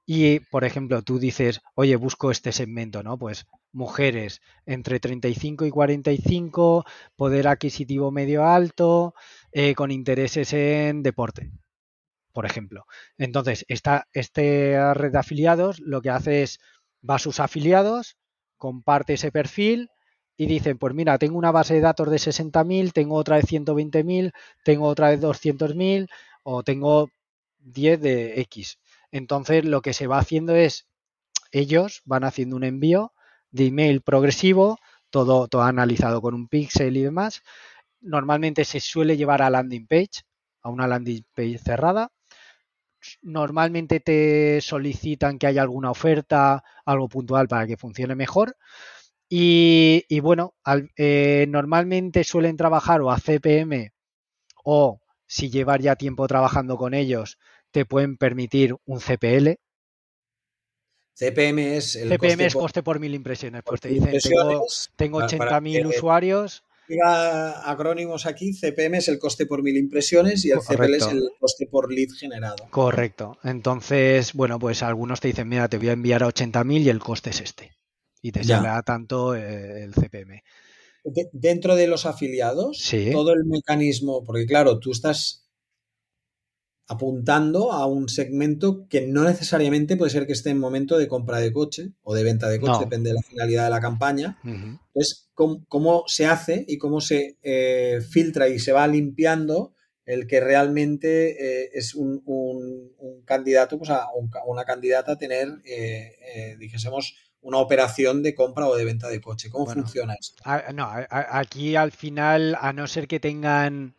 y, por ejemplo, tú dices, oye, busco este segmento, ¿no? Pues mujeres entre 35 y 45, poder adquisitivo medio alto, eh, con intereses en deporte, por ejemplo. Entonces, esta, esta red de afiliados lo que hace es, va a sus afiliados, comparte ese perfil y dicen, pues mira, tengo una base de datos de 60.000, tengo otra de 120.000, tengo otra de 200.000 o tengo 10 de X. Entonces lo que se va haciendo es, ellos van haciendo un envío de email progresivo, todo, todo analizado con un pixel y demás. Normalmente se suele llevar a landing page, a una landing page cerrada. Normalmente te solicitan que haya alguna oferta, algo puntual para que funcione mejor. Y, bueno, eh, normalmente suelen trabajar o a CPM o si llevar ya tiempo trabajando con ellos, te pueden permitir un CPL. CPM es el CPM coste es coste por, mil impresiones. Pues te dicen, tengo, tengo 80.000 usuarios. acrónimos aquí, CPM es el coste por mil impresiones y el CPL es el coste por lead generado. Correcto. Entonces, bueno, pues algunos te dicen, mira, te voy a enviar a 80.000 y el coste es este. Y te sale tanto eh, el CPM. dentro de los afiliados, todo el mecanismo, porque claro, tú estás apuntando a un segmento que no necesariamente puede ser que esté en momento de compra de coche o de venta de coche, depende de la finalidad de la campaña. Entonces, ¿cómo, se hace y cómo se eh, filtra y se va limpiando el que realmente eh, es un, candidato, pues a, una candidata a tener, eh, dijésemos, una operación de compra o de venta de coche. ¿Cómo funciona esto? no, aquí al final, a no ser que tengan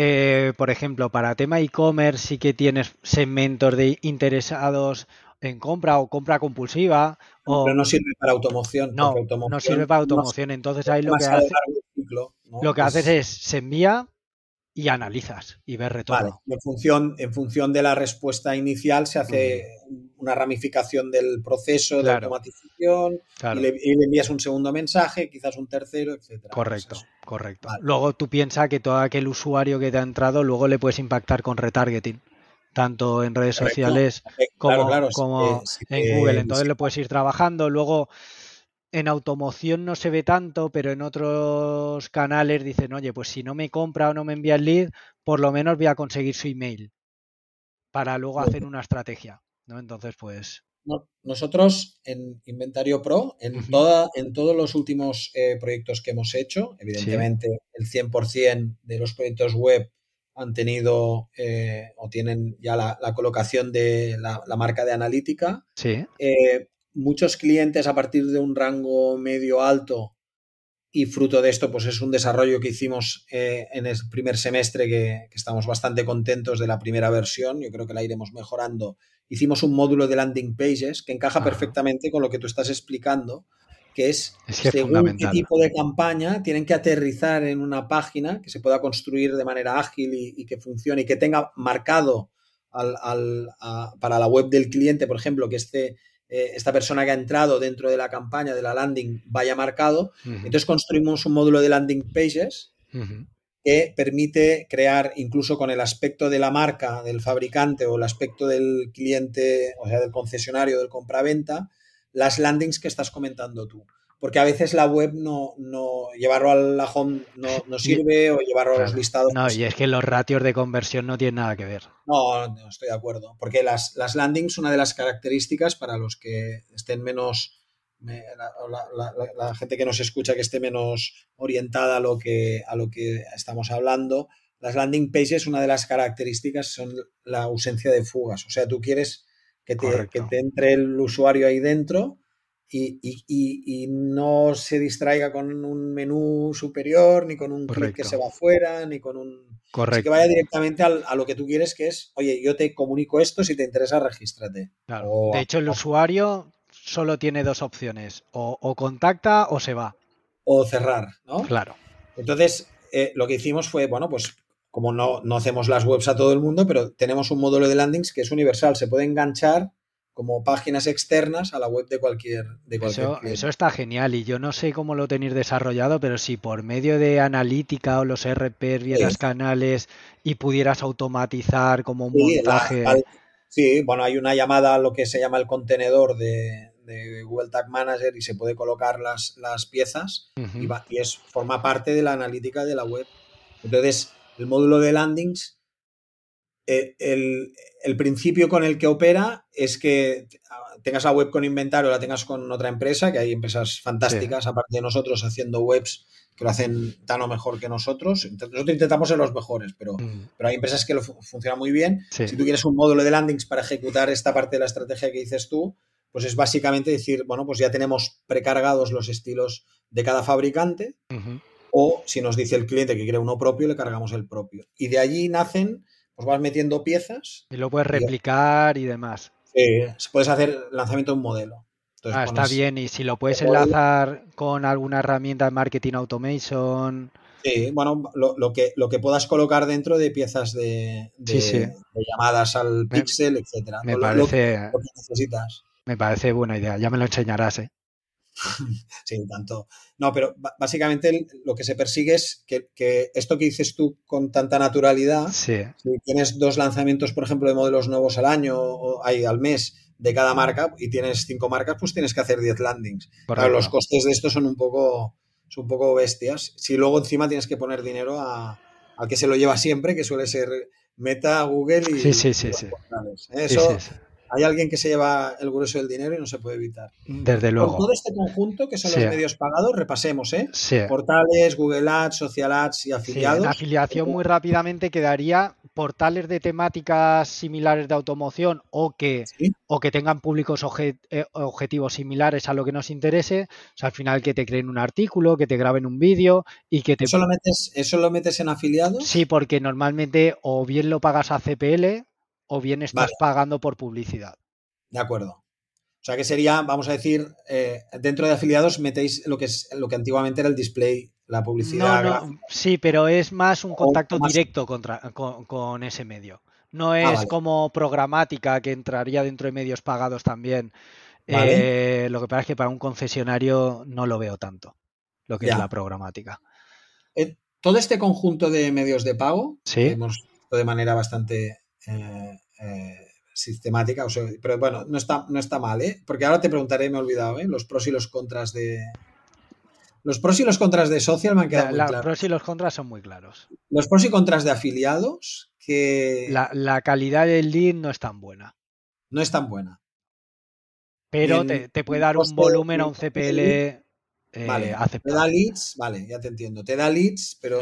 eh, por ejemplo, para tema e-commerce sí que tienes segmentos de interesados en compra o compra compulsiva. Pero no sirve para automoción. No, no sirve para automoción. Entonces ahí lo que, hace, lo que haces es se envía y analizas y ves retorno. en función, en función de la respuesta inicial se hace una ramificación del proceso de automatización y, le, envías un segundo mensaje, quizás un tercero, etcétera. Correcto, correcto. Luego tú piensas que todo aquel usuario que te ha entrado, luego le puedes impactar con retargeting tanto en redes sociales como, como en Google. Entonces le puedes ir trabajando. Luego, en automoción no se ve tanto, pero en otros canales dicen, oye, pues si no me compra o no me envía el lead, por lo menos voy a conseguir su email para luego hacer una estrategia, ¿no? Entonces, pues... Nosotros en Inventario Pro, en, toda, en todos los últimos eh, proyectos que hemos hecho, evidentemente el 100% de los proyectos web han tenido eh, o tienen ya la, colocación de la, marca de analítica. Sí. Eh, muchos clientes a partir de un rango medio alto y fruto de esto pues es un desarrollo que hicimos eh, en el primer semestre que, estamos bastante contentos de la primera versión, yo creo que la iremos mejorando. Hicimos un módulo de landing pages que encaja perfectamente con lo que tú estás explicando, que es, según qué tipo de campaña tienen que aterrizar en una página que se pueda construir de manera ágil y, que funcione y que tenga marcado para la web del cliente, por ejemplo, que esté eh, esta persona que ha entrado dentro de la campaña de la landing vaya marcado. Entonces construimos un módulo de landing pages que permite crear incluso con el aspecto de la marca, del fabricante o el aspecto del cliente, o sea, del concesionario, del compraventa, las landings que estás comentando tú porque a veces la web no, no llevarlo al la home no, sirve o llevarlo a los listados. No, y es que los ratios de conversión no tienen nada que ver. No, no estoy de acuerdo. Porque las, las landings, una de las características para los que estén menos, la, gente que nos escucha que esté menos orientada a lo que, a lo que estamos hablando, las landing pages, una de las características son la ausencia de fugas. O sea, tú quieres que te, que te entre el usuario ahí dentro y, no se distraiga con un menú superior, ni con un clic que se va afuera, ni con un... Correcto. que vaya directamente a lo que tú quieres, que es, oye, yo te comunico esto, si te interesa, regístrate. de hecho, el usuario solo tiene dos opciones, o, contacta o se va. O cerrar, ¿no? Claro. Entonces, eh, lo que hicimos fue, bueno, pues como no, no hacemos las webs a todo el mundo, pero tenemos un módulo de landings que es universal, se puede enganchar como páginas externas a la web de cualquier, de eso, eso, está genial y yo no sé cómo lo tenéis desarrollado, pero si por medio de analítica o los RP vieras canales y pudieras automatizar como un montaje. sí, bueno, hay una llamada a lo que se llama el contenedor de, Google Tag Manager y se puede colocar las, las piezas y, y es, forma parte de la analítica de la web. Entonces, el módulo de landings eh, el, principio con el que opera es que tengas la web con inventario, la tengas con otra empresa, que hay empresas fantásticas, aparte de nosotros, haciendo webs que lo hacen tan o mejor que nosotros. Nosotros intentamos ser los mejores, pero, mm. pero hay empresas que lo funcionan muy bien. Si tú quieres un módulo de landings para ejecutar esta parte de la estrategia que dices tú, pues es básicamente decir, bueno, pues ya tenemos precargados los estilos de cada fabricante, o si nos dice el cliente que quiere uno propio, le cargamos el propio. Y de allí nacen pues vas metiendo piezas. Y lo puedes replicar y, demás. Sí, puedes hacer lanzamiento de un modelo. ah, está bien. Y si lo puedes enlazar con alguna herramienta de marketing automation. Sí, bueno, lo, que, lo que puedas colocar dentro de piezas de, llamadas al pixel, etcétera. Me parece. necesitas. Me parece buena idea. Ya me lo enseñarás, ¿eh? sí, tanto. No, pero básicamente lo que se persigue es que, esto que dices tú con tanta naturalidad, si tienes dos lanzamientos, por ejemplo, de modelos nuevos al año o al mes de cada marca y tienes cinco marcas, pues tienes que hacer 10 landings. Claro, los costes de esto son un poco, son un poco bestias. Si luego encima tienes que poner dinero a, al que se lo lleva siempre, que suele ser Meta, Google y, sí, sí, sí, sí. Eso, hay alguien que se lleva el grueso del dinero y no se puede evitar. Desde luego. Con todo este conjunto, que son los medios pagados, repasemos, ¿eh? Portales, Google Ads, Social Ads y afiliados. Sí, afiliación muy rápidamente quedaría portales de temáticas similares de automoción o que, o que tengan públicos eh, objetivos similares a lo que nos interese. O sea, al final que te creen un artículo, que te graben un vídeo y que te... ¿Eso lo metes, ¿Eso lo metes en afiliados? Sí, porque normalmente o bien lo pagas a CPL o bien estás pagando por publicidad. De acuerdo. O sea que sería, vamos a decir, eh, dentro de afiliados metéis lo que es lo que antiguamente era el display, la publicidad. No, sí, pero es más un contacto directo contra, con, ese medio. No ah, es como programática que entraría dentro de medios pagados también. Eh, lo que pasa es que para un concesionario no lo veo tanto, lo que es la programática. Eh, todo este conjunto de medios de pago, ¿Sí? hemos de manera bastante eh, eh, sistemática, pero bueno, no está, no está mal, ¿eh? Porque ahora te preguntaré, me he olvidado, ¿eh? Los pros y los contras de... Los pros y los contras de social me han quedado Los pros y los contras son muy claros. Los pros y contras de afiliados, que... La, calidad del lead no es tan buena. No es tan buena. Pero te, puede dar un volumen a un CPL vale, Te da leads, vale, ya te entiendo. Te da leads, pero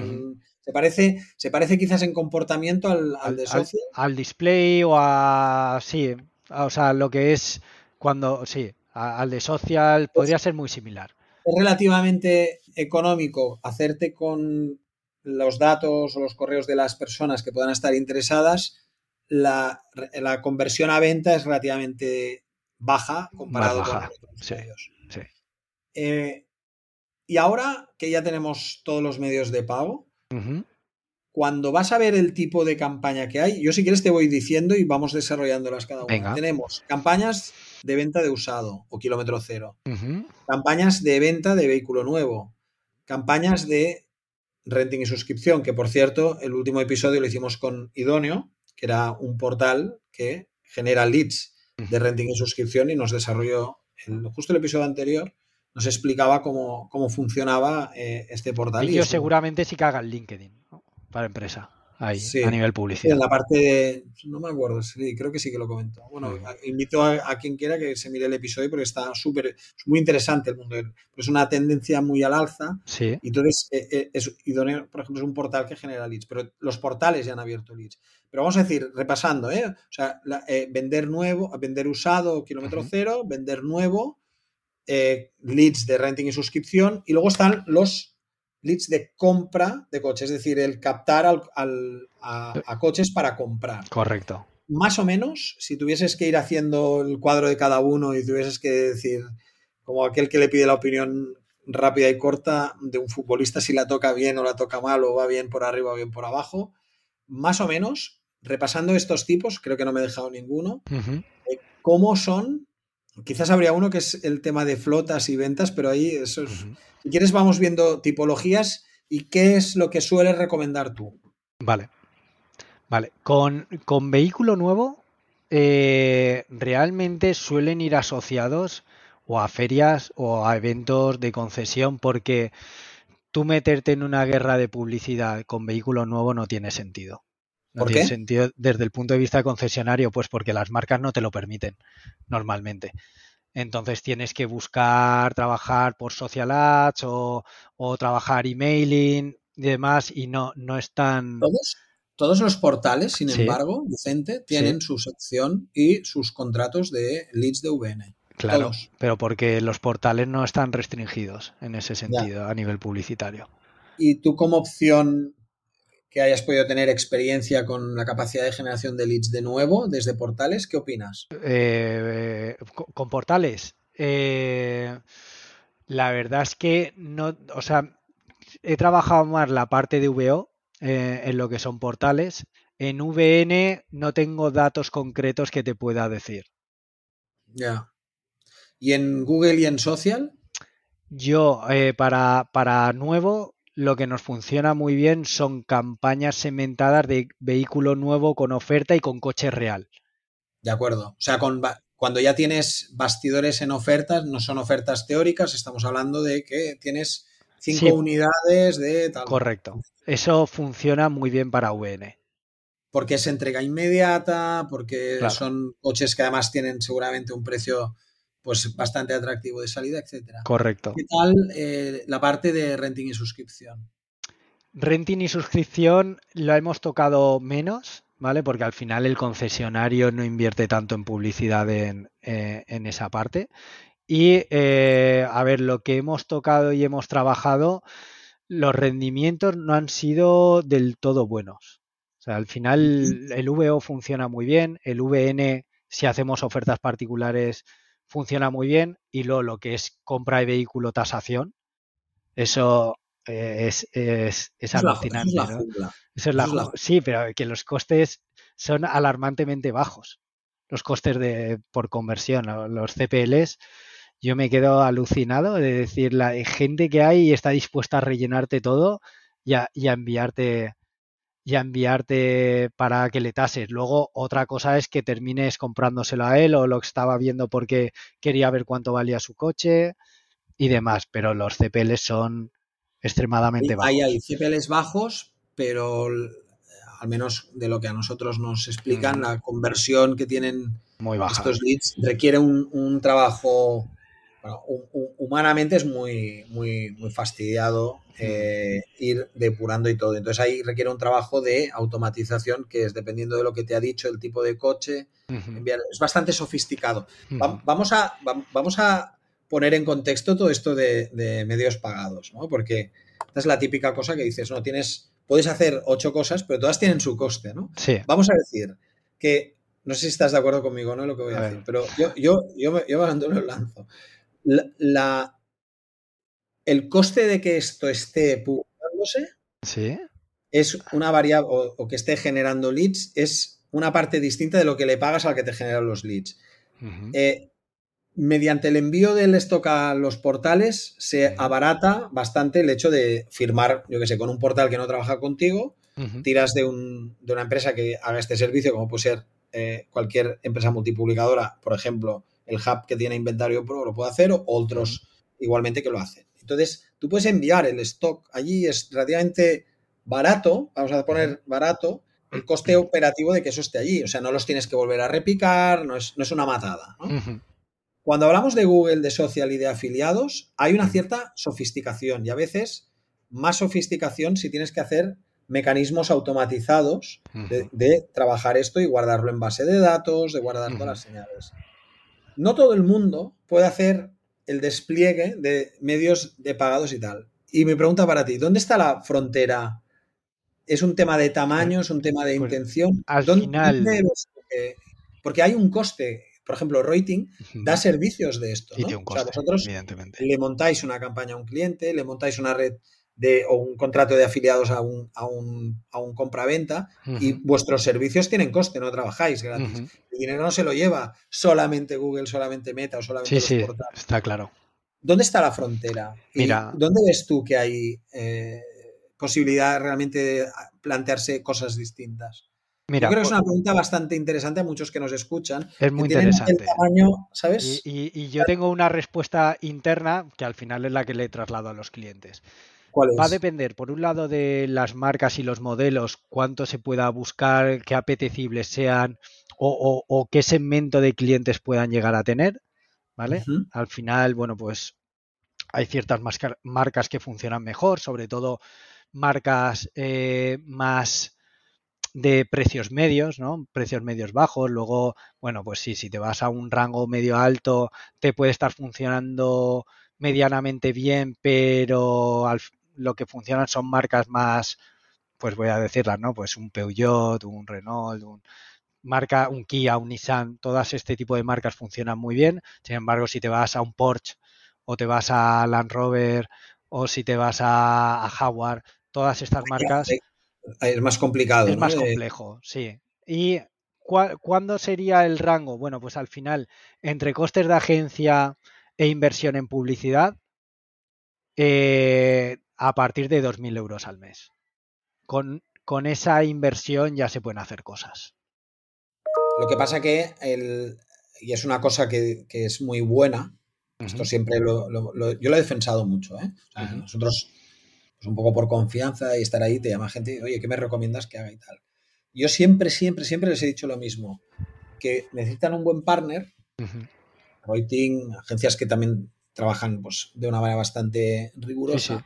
se parece, se parece quizás en comportamiento al, de social. Al, display o a. Sí, o sea, lo que es cuando. Sí, al de social podría ser muy similar. Es relativamente económico hacerte con los datos o los correos de las personas que puedan estar interesadas. La, conversión a venta es relativamente baja comparado con otros medios. Eh, y ahora que ya tenemos todos los medios de pago, cuando vas a ver el tipo de campaña que hay, yo si quieres te voy diciendo y vamos desarrollándolas cada una. Tenemos campañas de venta de usado o kilómetro cero, campañas de venta de vehículo nuevo, campañas de renting y suscripción, que por cierto, el último episodio lo hicimos con Idóneo, que era un portal que genera leads de renting y suscripción y nos desarrolló justo el episodio anterior nos explicaba cómo, funcionaba eh, este portal. Y yo seguramente sí que haga el LinkedIn para empresa. ahí a nivel publicidad. En la parte de, no me acuerdo, creo que sí que lo comentó. Bueno, invito a, quien quiera que se mire el episodio porque está súper, es muy interesante el mundo. Es una tendencia muy al alza. Sí. Y entonces, eh, eh, es, por ejemplo, es un portal que genera leads, pero los portales ya han abierto leads. Pero vamos a decir, repasando, ¿eh? O sea, eh, vender nuevo, vender usado, kilómetro cero, vender nuevo, leads de renting y suscripción, y luego están los leads de compra de coches, es decir, el captar a, coches para comprar. Correcto. Más o menos, si tuvieses que ir haciendo el cuadro de cada uno y tuvieses que decir, como aquel que le pide la opinión rápida y corta de un futbolista, si la toca bien o la toca mal, o va bien por arriba o bien por abajo, más o menos, repasando estos tipos, creo que no me he dejado ninguno, eh, cómo son Quizás habría uno que es el tema de flotas y ventas, pero ahí eso es, si quieres, vamos viendo tipologías y qué es lo que sueles recomendar tú. Vale. Vale. Con, vehículo nuevo, eh, realmente suelen ir asociados o a ferias o a eventos de concesión porque tú meterte en una guerra de publicidad con vehículo nuevo no tiene sentido. No ¿Por tiene sentido desde el punto de vista concesionario, pues porque las marcas no te lo permiten normalmente. Entonces tienes que buscar trabajar por social ads o, trabajar emailing y demás y no, no están... ¿Todos? Todos los portales, sin embargo, Vicente, tienen su sección y sus contratos de leads de VN. Claro, pero porque los portales no están restringidos en ese sentido a nivel publicitario. ¿Y tú como opción que hayas podido tener experiencia con la capacidad de generación de leads de nuevo desde portales, ¿qué opinas? Eh, con portales, eh, la verdad es que no, o sea, he trabajado más la parte de VO eh, en lo que son portales. En VN no tengo datos concretos que te pueda decir. Ya. ¿Y en Google y en Social? Yo, para, para nuevo, lo que nos funciona muy bien son campañas segmentadas de vehículo nuevo con oferta y con coche real. De acuerdo. O sea, con, cuando ya tienes bastidores en ofertas, no son ofertas teóricas, estamos hablando de que tienes cinco unidades de tal. Correcto. Eso funciona muy bien para VN. Porque es entrega inmediata, porque son coches que además tienen seguramente un precio pues bastante atractivo de salida, etcétera. Correcto. ¿Qué tal eh, la parte de renting y suscripción? Renting y suscripción lo hemos tocado menos, ¿vale? Porque al final el concesionario no invierte tanto en publicidad en, eh, esa parte. Y eh, a ver, lo que hemos tocado y hemos trabajado, los rendimientos no han sido del todo buenos. O sea, al final el VO funciona muy bien, el VN, si hacemos ofertas particulares, funciona muy bien y luego lo que es compra de vehículo tasación, eso eh, es, es, alucinante. Eso es la, Sí, pero que los costes son alarmantemente bajos. Los costes de, por conversión, los CPLs, yo me quedo alucinado de decir la gente que hay y está dispuesta a rellenarte todo y a enviarte y a enviarte para que le tases. Luego, otra cosa es que termines comprándoselo a él o lo estaba viendo porque quería ver cuánto valía su coche y demás, pero los CPLs son extremadamente bajos. Hay, hay CPLs bajos, pero al menos de lo que a nosotros nos explican, la conversión que tienen Muy estos leads requiere un trabajo humanamente es muy, muy, muy fastidiado eh, ir depurando y todo. Entonces ahí requiere un trabajo de automatización que es dependiendo de lo que te ha dicho, el tipo de coche, es bastante sofisticado. vamos, a, vamos a poner en contexto todo esto de, medios pagados, ¿no? Porque esta es la típica cosa que dices, no tienes, puedes hacer ocho cosas, pero todas tienen su coste, ¿no? Vamos a decir que, no sé si estás de acuerdo conmigo, ¿no? Lo que voy a, decir, pero yo, yo, yo, me, yo me lanzo la, el coste de que esto esté publicándose ¿Sí? es una variable, o, que esté generando leads, es una parte distinta de lo que le pagas al que te genera los leads. Eh, mediante el envío del stock a los portales se abarata bastante el hecho de firmar, yo que sé, con un portal que no trabaja contigo, tiras de, de, una empresa que haga este servicio, como puede ser eh, cualquier empresa multipublicadora, por ejemplo, el hub que tiene Inventario Pro lo puede hacer o otros igualmente que lo hacen. Entonces, tú puedes enviar el stock allí, es relativamente barato, vamos a poner barato, el coste operativo de que eso esté allí. O sea, no los tienes que volver a repicar, no es, una matada. Cuando hablamos de Google, de social y de afiliados, hay una cierta sofisticación y a veces más sofisticación si tienes que hacer mecanismos automatizados de, trabajar esto y guardarlo en base de datos, de guardar todas las señales. No todo el mundo puede hacer el despliegue de medios de pagados y tal. Y mi pregunta para ti, ¿dónde está la frontera? ¿Es un tema de tamaño? ¿Es un tema de pues, intención? Al final... porque hay un coste. Por ejemplo, Rating da servicios de esto. ¿no? o sea, vosotros le montáis una campaña a un cliente, le montáis una red de, o un contrato de afiliados a un, a un, a un compra-venta y vuestros servicios tienen coste, no trabajáis gratis. El dinero no se lo lleva solamente Google, solamente Meta o solamente sí, los sí, Está claro. ¿Dónde está la frontera? Mira, ¿Dónde ves tú que hay eh, posibilidad realmente de plantearse cosas distintas? Mira, yo creo que es una pregunta bastante interesante a muchos que nos escuchan. Es muy interesante. ¿sabes? Y, y, yo tengo una respuesta interna que al final es la que le he trasladado a los clientes. Va a depender, por un lado, de las marcas y los modelos, cuánto se pueda buscar, qué apetecibles sean o, qué segmento de clientes puedan llegar a tener. ¿Vale? Al final, bueno, pues hay ciertas marcas que funcionan mejor, sobre todo marcas eh, más de precios medios, ¿no? Precios medios bajos. Luego, bueno, pues sí, si te vas a un rango medio alto, te puede estar funcionando medianamente bien, pero al, lo que funcionan son marcas más, pues voy a decirlas, ¿no? Pues un Peugeot, un Renault, un marca, un Kia, un Nissan, todas este tipo de marcas funcionan muy bien. Sin embargo, si te vas a un Porsche o te vas a Land Rover o si te vas a, Jaguar, todas estas marcas... Es más complicado. Es más complejo, sí. ¿Y cuándo sería el rango? Bueno, pues al final, entre costes de agencia e inversión en publicidad, eh, a partir de 2.000 euros al mes. Con, con, esa inversión ya se pueden hacer cosas. Lo que pasa que, el, y es una cosa que, es muy buena, esto siempre lo, yo lo he defensado mucho, ¿eh? nosotros, pues un poco por confianza y estar ahí, te llama gente, oye, ¿qué me recomiendas que haga y tal? Yo siempre, siempre, siempre les he dicho lo mismo, que necesitan un buen partner, uh agencias que también trabajan pues, de una manera bastante rigurosa.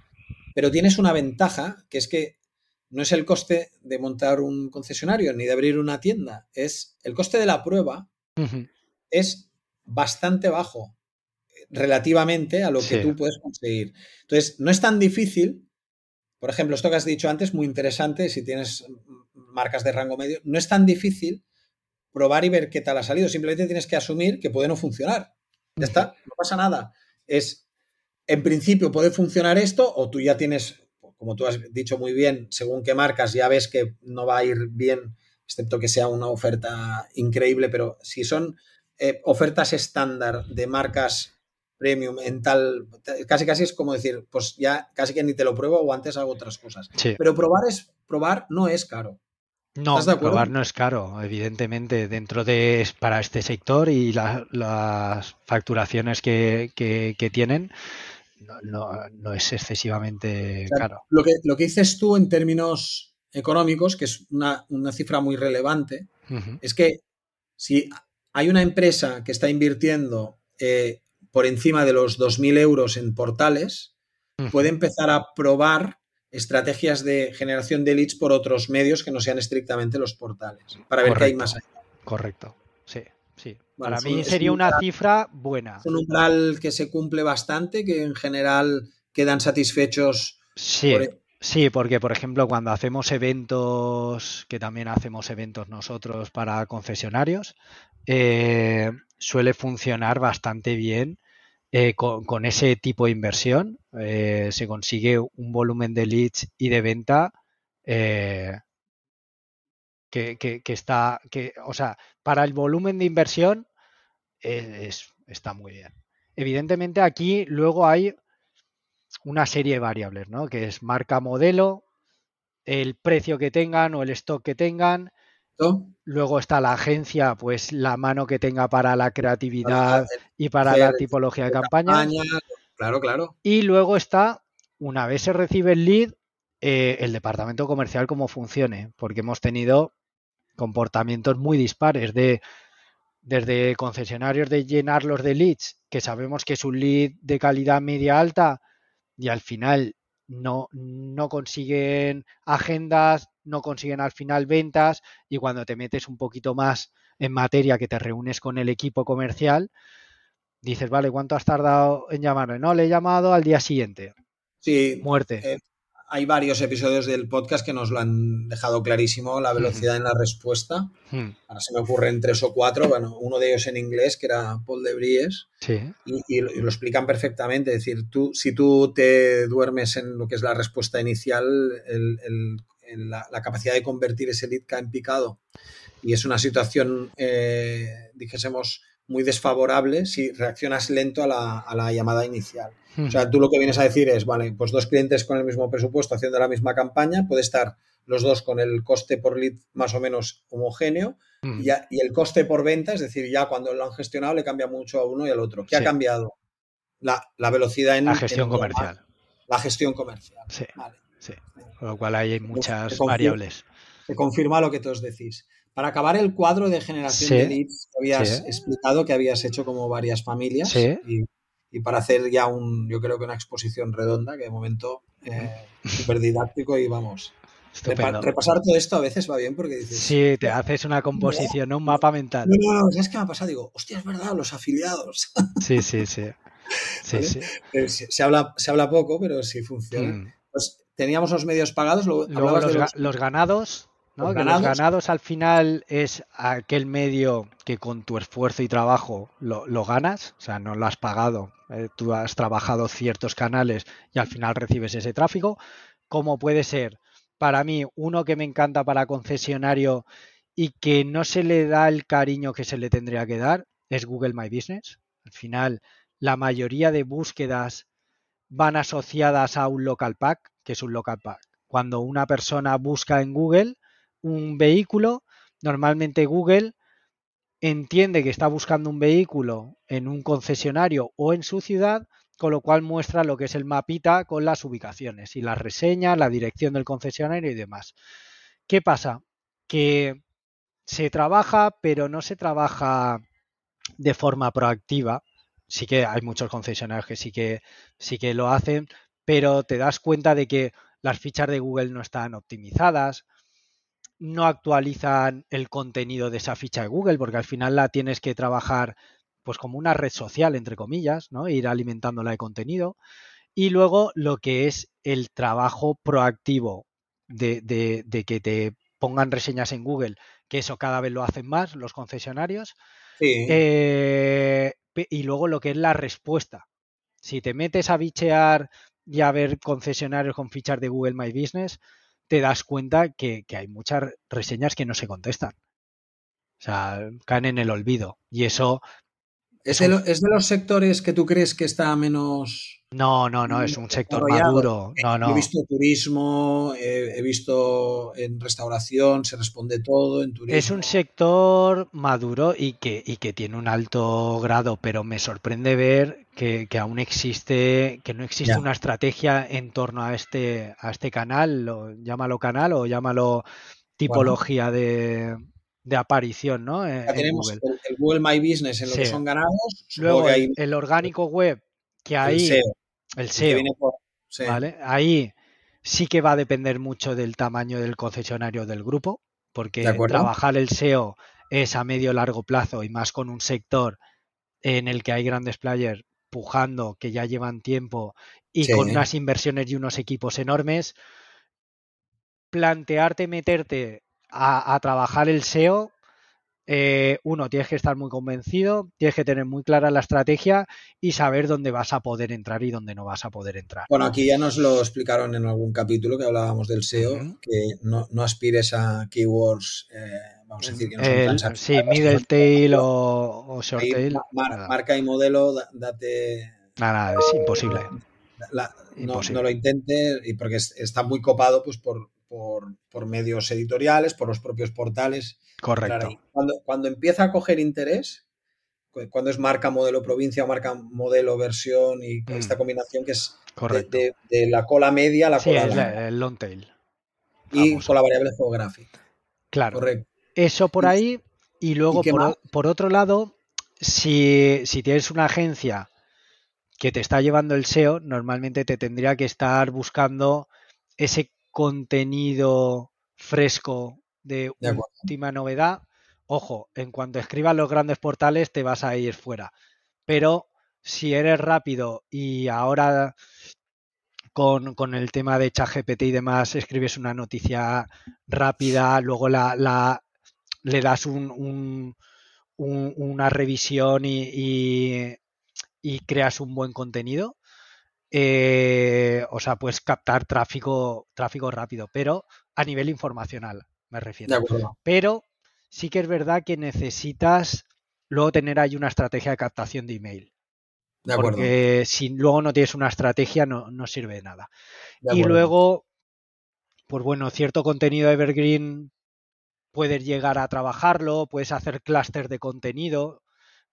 Pero tienes una ventaja, que es que no es el coste de montar un concesionario ni de abrir una tienda, es el coste de la prueba es bastante bajo relativamente a lo que tú puedes conseguir. Entonces, no es tan difícil, por ejemplo, esto que has dicho antes, muy interesante, si tienes marcas de rango medio, no es tan difícil probar y ver qué tal ha salido, simplemente tienes que asumir que puede no funcionar. Ya está, no pasa nada. Es en principio puede funcionar esto o tú ya tienes, como tú has dicho muy bien, según qué marcas ya ves que no va a ir bien, excepto que sea una oferta increíble, pero si son eh, ofertas estándar de marcas premium en tal, casi casi es como decir, pues ya casi que ni te lo pruebo o antes hago otras cosas. Pero probar es probar no es caro. No, probar no es caro, evidentemente, dentro de para este sector y las facturaciones que, que tienen no, es excesivamente caro. Lo que, lo que dices tú en términos económicos, que es una, cifra muy relevante, es que si hay una empresa que está invirtiendo eh, por encima de los 2.000 euros en portales, puede empezar a probar estrategias de generación de leads por otros medios que no sean estrictamente los portales, para ver qué hay más allá. Correcto, sí. Sí, para mí sería una cifra buena. Es un umbral que se cumple bastante, que en general quedan satisfechos. Sí, sí, porque por ejemplo cuando hacemos eventos, que también hacemos eventos nosotros para concesionarios, eh, suele funcionar bastante bien eh, con, ese tipo de inversión. Eh, se consigue un volumen de leads y de venta que, está, que, o sea, para el volumen de inversión es, está muy bien. Evidentemente aquí luego hay una serie de variables, ¿no? Que es marca modelo, el precio que tengan o el stock que tengan. Luego está la agencia, pues la mano que tenga para la creatividad y para la tipología de campaña. Claro, claro. Y luego está, una vez se recibe el lead, eh, el departamento comercial cómo funcione, porque hemos tenido comportamientos muy dispares de desde concesionarios de llenarlos de leads, que sabemos que es un lead de calidad media alta y al final no, no consiguen agendas, no consiguen al final ventas y cuando te metes un poquito más en materia que te reúnes con el equipo comercial, dices, vale, ¿cuánto has tardado en llamarme? No, le he llamado al día siguiente. Sí. Muerte. Eh, hay varios episodios del podcast que nos lo han dejado clarísimo, la velocidad en la respuesta. Hmm. Ahora se me ocurren tres o cuatro, bueno, uno de ellos en inglés, que era Paul de Bries, Sí. y, lo explican perfectamente. Es decir, tú, si tú te duermes en lo que es la respuesta inicial, la, capacidad de convertir ese lead cae en picado. Y es una situación, eh, dijésemos, muy desfavorable si reaccionas lento a la, a la llamada inicial. O sea, tú lo que vienes a decir es, vale, pues dos clientes con el mismo presupuesto haciendo la misma campaña, puede estar los dos con el coste por lead más o menos homogéneo y, y, el coste por venta, es decir, ya cuando lo han gestionado le cambia mucho a uno y al otro. ¿Qué ha cambiado? La, la, velocidad en la gestión comercial. La, gestión comercial. Sí, sí. Con lo cual hay muchas variables. Se confirma lo que todos decís. Para acabar el cuadro de generación de leads, habías explicado que habías hecho como varias familias. Y, y, para hacer ya un, yo creo que una exposición redonda, que de momento eh, súper didáctico y vamos. repasar todo esto a veces va bien porque dices. Sí, te haces una composición, un mapa mental. No, no, ¿sabes qué me ha pasado? Digo, hostia, es verdad, los afiliados. Sí, sí, sí. sí, sí. Eh, se, habla, se habla poco, pero sí funciona. Mm. Pues teníamos los medios pagados. Luego, los, los, ganados los ganados. al final es aquel medio que con tu esfuerzo y trabajo lo, ganas, o sea, no lo has pagado, eh, tú has trabajado ciertos canales y al final recibes ese tráfico, como puede ser para mí uno que me encanta para concesionario y que no se le da el cariño que se le tendría que dar, es Google My Business. Al final, la mayoría de búsquedas van asociadas a un local pack, que es un local pack. Cuando una persona busca en Google, un vehículo, normalmente Google entiende que está buscando un vehículo en un concesionario o en su ciudad, con lo cual muestra lo que es el mapita con las ubicaciones y las reseñas, la dirección del concesionario y demás. ¿Qué pasa? Que se trabaja, pero no se trabaja de forma proactiva. Sí que hay muchos concesionarios que sí que sí que lo hacen, pero te das cuenta de que las fichas de Google no están optimizadas, no actualizan el contenido de esa ficha de Google, porque al final la tienes que trabajar pues como una red social, entre comillas, ¿no? Ir alimentándola de contenido. Y luego lo que es el trabajo proactivo de, de, que te pongan reseñas en Google, que eso cada vez lo hacen más los concesionarios. Eh, y luego lo que es la respuesta. Si te metes a bichear y a ver concesionarios con fichas de Google My Business, te das cuenta que, hay muchas reseñas que no se contestan. O sea, caen en el olvido. Y eso... ¿Es de, los sectores que tú crees que está menos... No, no, no, es un sector maduro. No, no. He visto turismo, he, visto en restauración, se responde todo en turismo. Es un sector maduro y que, y que tiene un alto grado, pero me sorprende ver que, aún existe, que no existe una estrategia en torno a este, a este canal, llámalo canal o llámalo tipología de, aparición, ¿no? ya tenemos El, Google My Business en lo que son ganados. Luego el, orgánico web, que ahí, el SEO, e ¿vale? Ahí sí que va a depender mucho del tamaño del concesionario del grupo, porque trabajar el SEO es a medio largo plazo y más con un sector en el que hay grandes players pujando, que ya llevan tiempo y con unas inversiones y unos equipos enormes, plantearte meterte a, trabajar el SEO, eh, uno, tienes que estar muy convencido, tienes que tener muy clara la estrategia y saber dónde vas a poder entrar y dónde no vas a poder entrar. Bueno, aquí ya nos lo explicaron en algún capítulo que hablábamos del SEO, que no, aspires a keywords. Eh, vamos a decir que no son tan Sí, middle tail o, short tail. marca y modelo, date. Nada, es imposible. No, lo intentes y porque está muy copado pues por, por, medios editoriales, por los propios portales. Correcto. Cuando, cuando empieza a coger interés, cuando es marca, modelo, provincia marca, modelo, versión y mm. esta combinación que es de, la cola media a la cola larga. el long tail. Y con la variable geográfica. Claro. Correcto. Eso por ahí. Y luego, por, otro lado, si, si tienes una agencia que te está llevando el SEO, normalmente te tendría que estar buscando ese contenido fresco de, última novedad. Ojo, en cuanto escribas los grandes portales te vas a ir fuera. Pero si eres rápido y ahora con, el tema de ChatGPT y demás escribes una noticia rápida, luego la, le das un, una revisión y, creas un buen contenido, eh, o sea, puedes captar tráfico, tráfico rápido, pero a nivel informacional, me refiero. Pero sí que es verdad que necesitas luego tener ahí una estrategia de captación de email. Porque si luego no tienes una estrategia no, no sirve de nada. y luego, pues bueno, cierto contenido evergreen puedes llegar a trabajarlo, puedes hacer clúster de contenido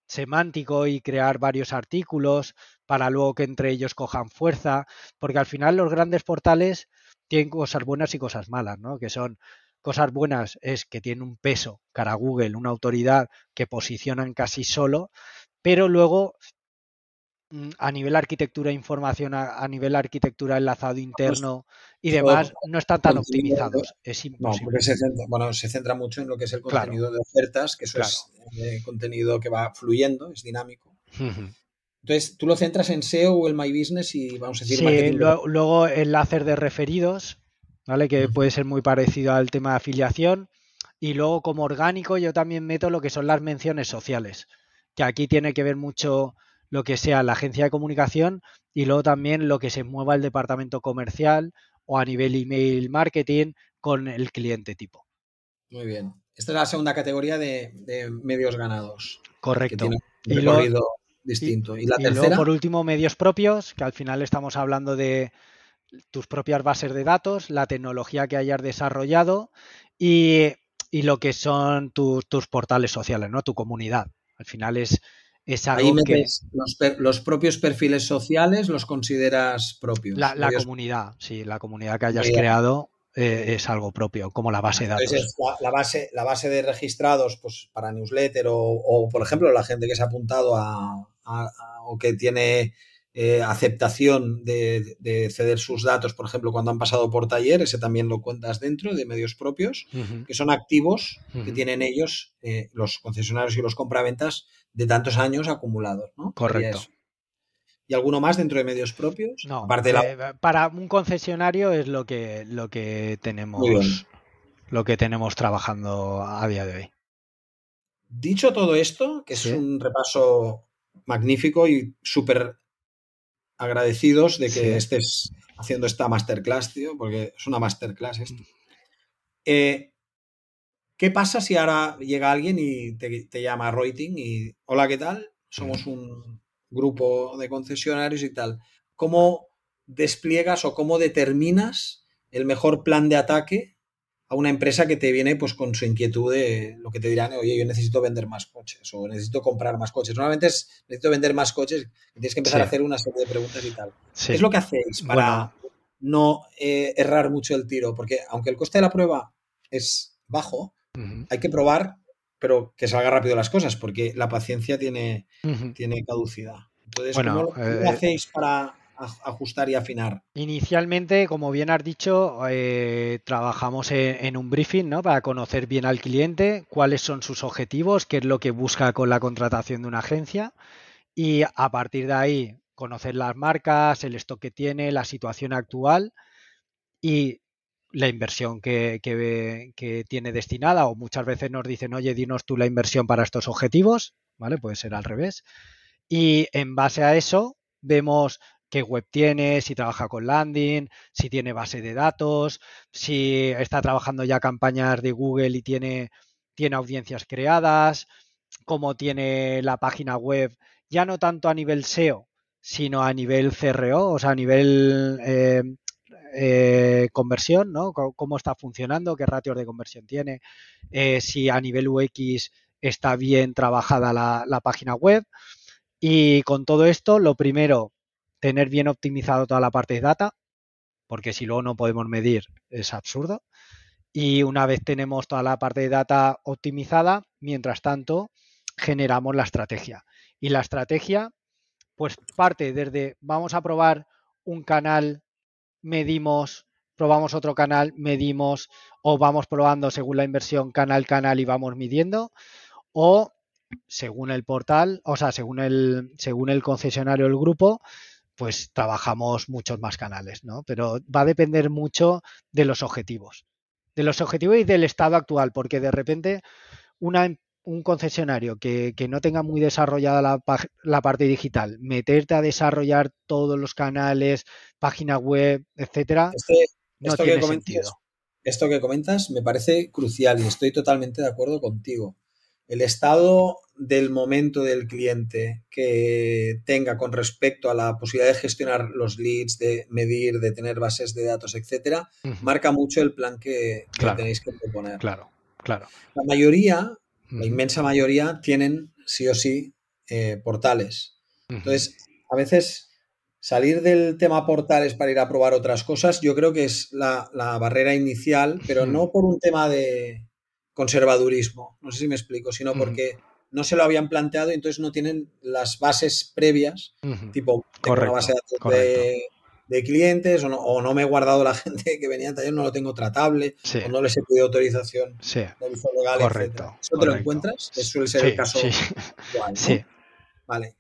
semántico y crear varios artículos para luego que entre ellos cojan fuerza, porque al final los grandes portales tienen cosas buenas y cosas malas, ¿no? Que son cosas buenas es que tienen un peso cara a Google, una autoridad que posicionan casi solo, pero luego a nivel arquitectura información, a, nivel arquitectura enlazado interno y demás, no están tan optimizados. Es imposible. No, porque se centra, bueno, se centra mucho en lo que es el contenido de ofertas, que eso es eh, contenido que va fluyendo, es dinámico. Entonces, tú lo centras en SEO o el My Business y vamos a decir. Sí, luego enlaces de referidos, ¿vale? Que puede ser muy parecido al tema de afiliación. Y luego, como orgánico, yo también meto lo que son las menciones sociales, que aquí tiene que ver mucho lo que sea la agencia de comunicación y luego también lo que se mueva el departamento comercial o a nivel email marketing con el cliente tipo. Muy bien. Esta es la segunda categoría de, medios ganados. Correcto. y luego, distinto. Y, la tercera. por último, medios propios, que al final estamos hablando de tus propias bases de datos, la tecnología que hayas desarrollado y, lo que son tus portales sociales, ¿no? Tu comunidad. Al final es Ahí metes los, propios perfiles sociales, los consideras propios. La, comunidad, sí, la comunidad que hayas creado eh, es algo propio, como la base de datos. la, base, la base de registrados pues, para newsletter o, por ejemplo, la gente que se ha apuntado a, o que tiene eh, aceptación de, ceder sus datos, por ejemplo, cuando han pasado por taller, ese también lo cuentas dentro de medios propios, que son activos que tienen ellos, eh, los concesionarios y los compraventas, de tantos años acumulados, ¿no? Correcto. ¿Y alguno más dentro de medios propios? No, eh, para un concesionario es lo que, lo que tenemos lo que tenemos trabajando a día de hoy. Dicho todo esto, que es un repaso magnífico y súper agradecidos de que estés haciendo esta masterclass, tío, porque es una masterclass esto. Mm. Eh, ¿Qué pasa si ahora llega alguien y te, llama Reuting y, hola, ¿qué tal? Somos un grupo de concesionarios y tal. ¿Cómo despliegas o cómo determinas el mejor plan de ataque a una empresa que te viene pues con su inquietud de lo que te dirán, oye, yo necesito vender más coches o necesito comprar más coches. Normalmente es necesito vender más coches y tienes que empezar a hacer una serie de preguntas y tal. ¿Qué es lo que hacéis para no eh, errar mucho el tiro? Porque aunque el coste de la prueba es bajo, hay que probar, pero que salga rápido las cosas, porque la paciencia tiene, tiene caducidad. Entonces, ¿cómo, eh, hacéis para ajustar y afinar? Inicialmente, como bien has dicho, eh, trabajamos en, un briefing ¿no? para conocer bien al cliente, cuáles son sus objetivos, qué es lo que busca con la contratación de una agencia y a partir de ahí conocer las marcas, el stock que tiene, la situación actual y la inversión que, tiene destinada o muchas veces nos dicen, oye, dinos tú la inversión para estos objetivos, ¿vale? Puede ser al revés. Y en base a eso vemos qué web tiene, si trabaja con landing, si tiene base de datos, si está trabajando ya campañas de Google y tiene, tiene audiencias creadas, cómo tiene la página web, ya no tanto a nivel SEO, sino a nivel CRO, o sea, a nivel eh, eh, conversión, ¿no? cómo está funcionando, qué ratios de conversión tiene, eh, si a nivel UX está bien trabajada la, página web. Y con todo esto, lo primero, tener bien optimizado toda la parte de data, porque si luego no podemos medir es absurdo. Y una vez tenemos toda la parte de data optimizada, mientras tanto, generamos la estrategia. Y la estrategia, pues parte desde vamos a probar un canal, medimos, probamos otro canal, medimos, o vamos probando según la inversión canal, canal y vamos midiendo, o según el portal, o sea, según el, según el concesionario el grupo, pues trabajamos muchos más canales, ¿no? Pero va a depender mucho de los objetivos, de los objetivos y del estado actual, porque de repente una, un concesionario que, no tenga muy desarrollada la, parte digital, meterte a desarrollar todos los canales, página web, etcétera, este, no esto tiene que sentido. Esto que comentas me parece crucial y estoy totalmente de acuerdo contigo. El estado del momento del cliente que tenga con respecto a la posibilidad de gestionar los leads, de medir, de tener bases de datos, etcétera, marca mucho el plan que, tenéis que proponer. Claro, claro. La mayoría la inmensa mayoría tienen sí o sí eh, portales. Entonces, a veces salir del tema portales para ir a probar otras cosas, yo creo que es la, barrera inicial, pero no por un tema de conservadurismo, no sé si me explico, sino porque no se lo habían planteado y entonces no tienen las bases previas, tipo una base de de clientes o no, me he guardado la gente que venía al taller, no lo tengo tratable o no les he pedido autorización sí. legal, correcto, ¿Eso te lo encuentras? Eso suele ser el caso sí. Vale.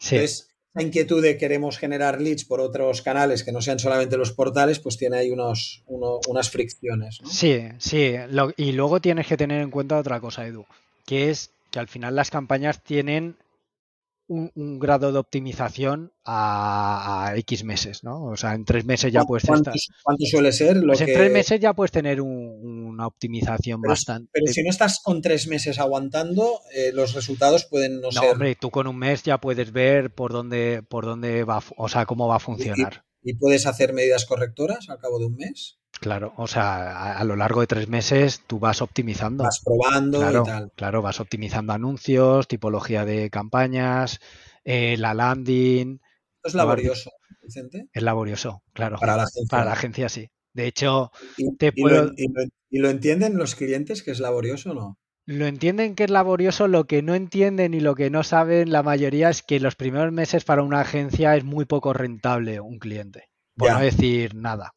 Entonces, la inquietud de queremos generar leads por otros canales que no sean solamente los portales, pues tiene ahí unos, unas fricciones. Sí, sí. y luego tienes que tener en cuenta otra cosa, Edu, que es que al final las campañas tienen un, grado de optimización a, X meses, ¿no? O sea, en tres meses ya puedes estar. ¿Cuánto suele ser? Lo pues en tres meses ya puedes tener una optimización bastante. Pero si no estás con tres meses aguantando, eh, los resultados pueden no, ser. No, hombre, tú con un mes ya puedes ver por dónde, por dónde va, o sea, cómo va a funcionar. ¿Y, puedes hacer medidas correctoras al cabo de un mes? Claro, o sea, a, lo largo de tres meses tú vas optimizando. Vas probando claro, y tal. Claro, vas optimizando anuncios, tipología de campañas, eh, la landing. Es laborioso, Vicente. Es laborioso, claro. Para la agencia. Para la agencia sí. De hecho, ¿Y, te puedo... ¿Y lo entienden los clientes que es laborioso o no? Lo entienden que es laborioso, lo que no entienden y lo que no saben la mayoría es que los primeros meses para una agencia es muy poco rentable un cliente, por no decir nada.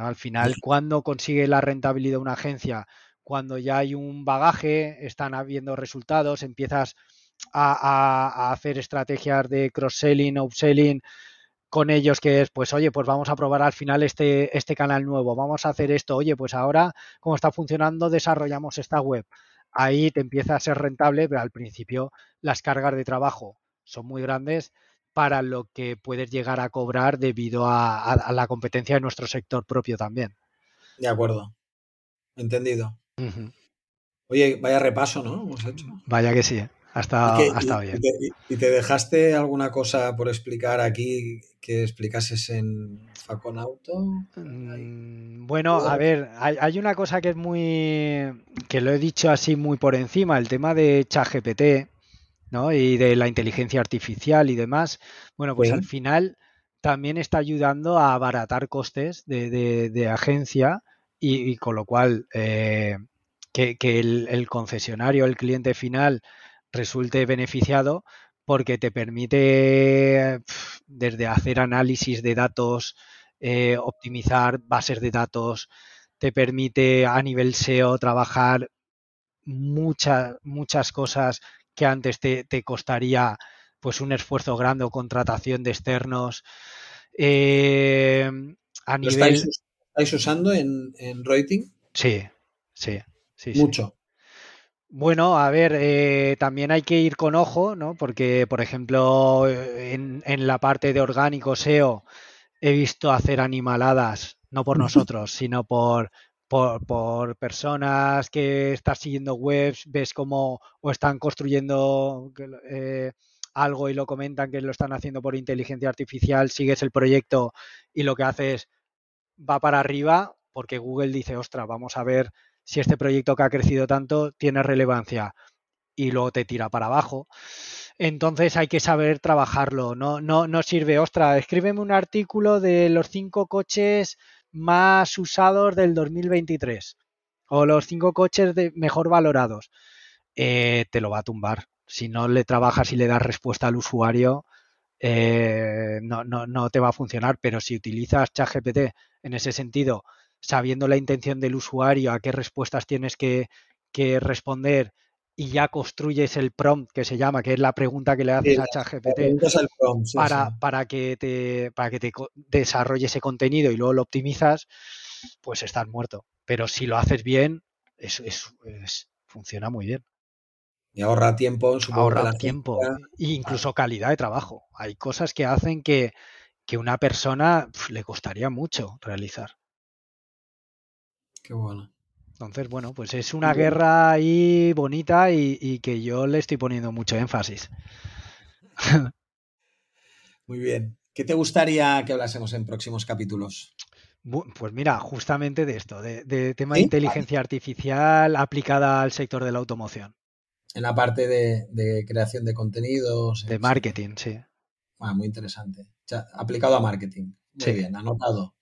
Al final, cuando consigue la rentabilidad una agencia? Cuando ya hay un bagaje, están habiendo resultados, empiezas a, hacer estrategias de cross-selling, upselling con ellos que es, pues oye, pues vamos a probar al final este, este canal nuevo, vamos a hacer esto, oye, pues ahora, como está funcionando, desarrollamos esta web. Ahí te empieza a ser rentable, pero al principio las cargas de trabajo son muy grandes para lo que puedes llegar a cobrar debido a, la competencia de nuestro sector propio también. De acuerdo. Entendido. Oye, vaya repaso, ¿no? Vaya que sí, ¿eh? hasta, bien. Y te, dejaste alguna cosa por explicar aquí que explicases en Faconauto? Mm, bueno, a ver, hay, hay, una cosa que es muy. que lo he dicho así muy por encima, el tema de ChatGPT y de la inteligencia artificial y demás, bueno, pues al final también está ayudando a abaratar costes de, agencia y, con lo cual eh, que, el, concesionario, el cliente final, resulte beneficiado porque te permite desde hacer análisis de datos, eh, optimizar bases de datos, te permite a nivel SEO trabajar muchas, muchas cosas que antes te, costaría pues un esfuerzo grande o contratación de externos. Eh, a nivel... estáis, usando en, en rating? Sí, sí, sí. Mucho. Bueno, a ver, eh, también hay que ir con ojo, ¿no? Porque, por ejemplo, en, en, la parte de orgánico SEO he visto hacer animaladas, no por nosotros, sino por por, personas que estás siguiendo webs, ves cómo o están construyendo eh, algo y lo comentan que lo están haciendo por inteligencia artificial, sigues el proyecto y lo que haces va para arriba porque Google dice, ostra, vamos a ver si este proyecto que ha crecido tanto tiene relevancia. y luego te tira para abajo. Entonces hay que saber trabajarlo. No, no, no sirve, ostra, escríbeme un artículo de los cinco coches más usados del 2023 o los cinco coches de mejor valorados. Eh, te lo va a tumbar. Si no le trabajas y le das respuesta al usuario, eh, no, no, no, te va a funcionar. Pero si utilizas ChatGPT en ese sentido, sabiendo la intención del usuario, a qué respuestas tienes que, que responder y ya construyes el prompt que se llama, que es la pregunta que le haces a ChatGPT para, para que te para que te desarrolle ese contenido y luego lo optimizas, pues estás muerto. Pero si lo haces bien, es, funciona muy bien. Y ahorra tiempo, ahorra tiempo e incluso calidad de trabajo. Hay cosas que hacen que, que una persona le costaría mucho realizar. Qué bueno. Entonces, bueno, pues es una guerra ahí bonita y, que yo le estoy poniendo mucho énfasis. Muy bien. ¿Qué te gustaría que hablásemos en próximos capítulos? Pues mira, justamente de esto, de, tema de inteligencia artificial aplicada al sector de la automoción. En la parte de, creación de contenidos. De marketing, sí. Ah, muy interesante. aplicado a marketing. Muy bien, anotado.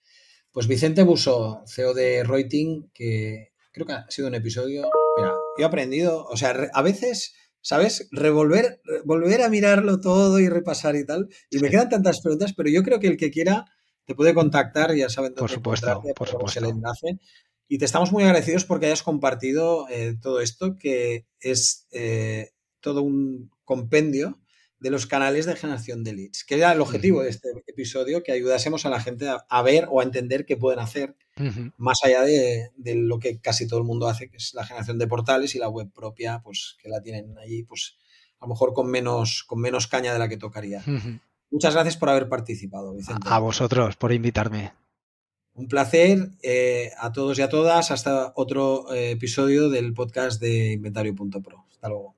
Pues Vicente Buso, CEO de Reuting, que creo que ha sido un episodio. Mira, yo he aprendido, o sea, a veces, ¿sabes? Revolver, volver a mirarlo todo y repasar y tal. Y me quedan tantas preguntas, pero yo creo que el que quiera te puede contactar, ya saben dónde por supuesto, por supuesto. el enlace. Y te estamos muy agradecidos porque hayas compartido eh, todo esto, que es eh, todo un compendio de los canales de generación de leads, que era el objetivo de este episodio, que ayudásemos a la gente a, ver o a entender qué pueden hacer más allá de, lo que casi todo el mundo hace, que es la generación de portales y la web propia, pues que la tienen allí, pues a lo mejor con menos, con menos caña de la que tocaría. Muchas gracias por haber participado, Vicente. A vosotros por invitarme. Un placer eh, a todos y a todas. Hasta otro eh, episodio del podcast de Inventario.pro. Hasta luego.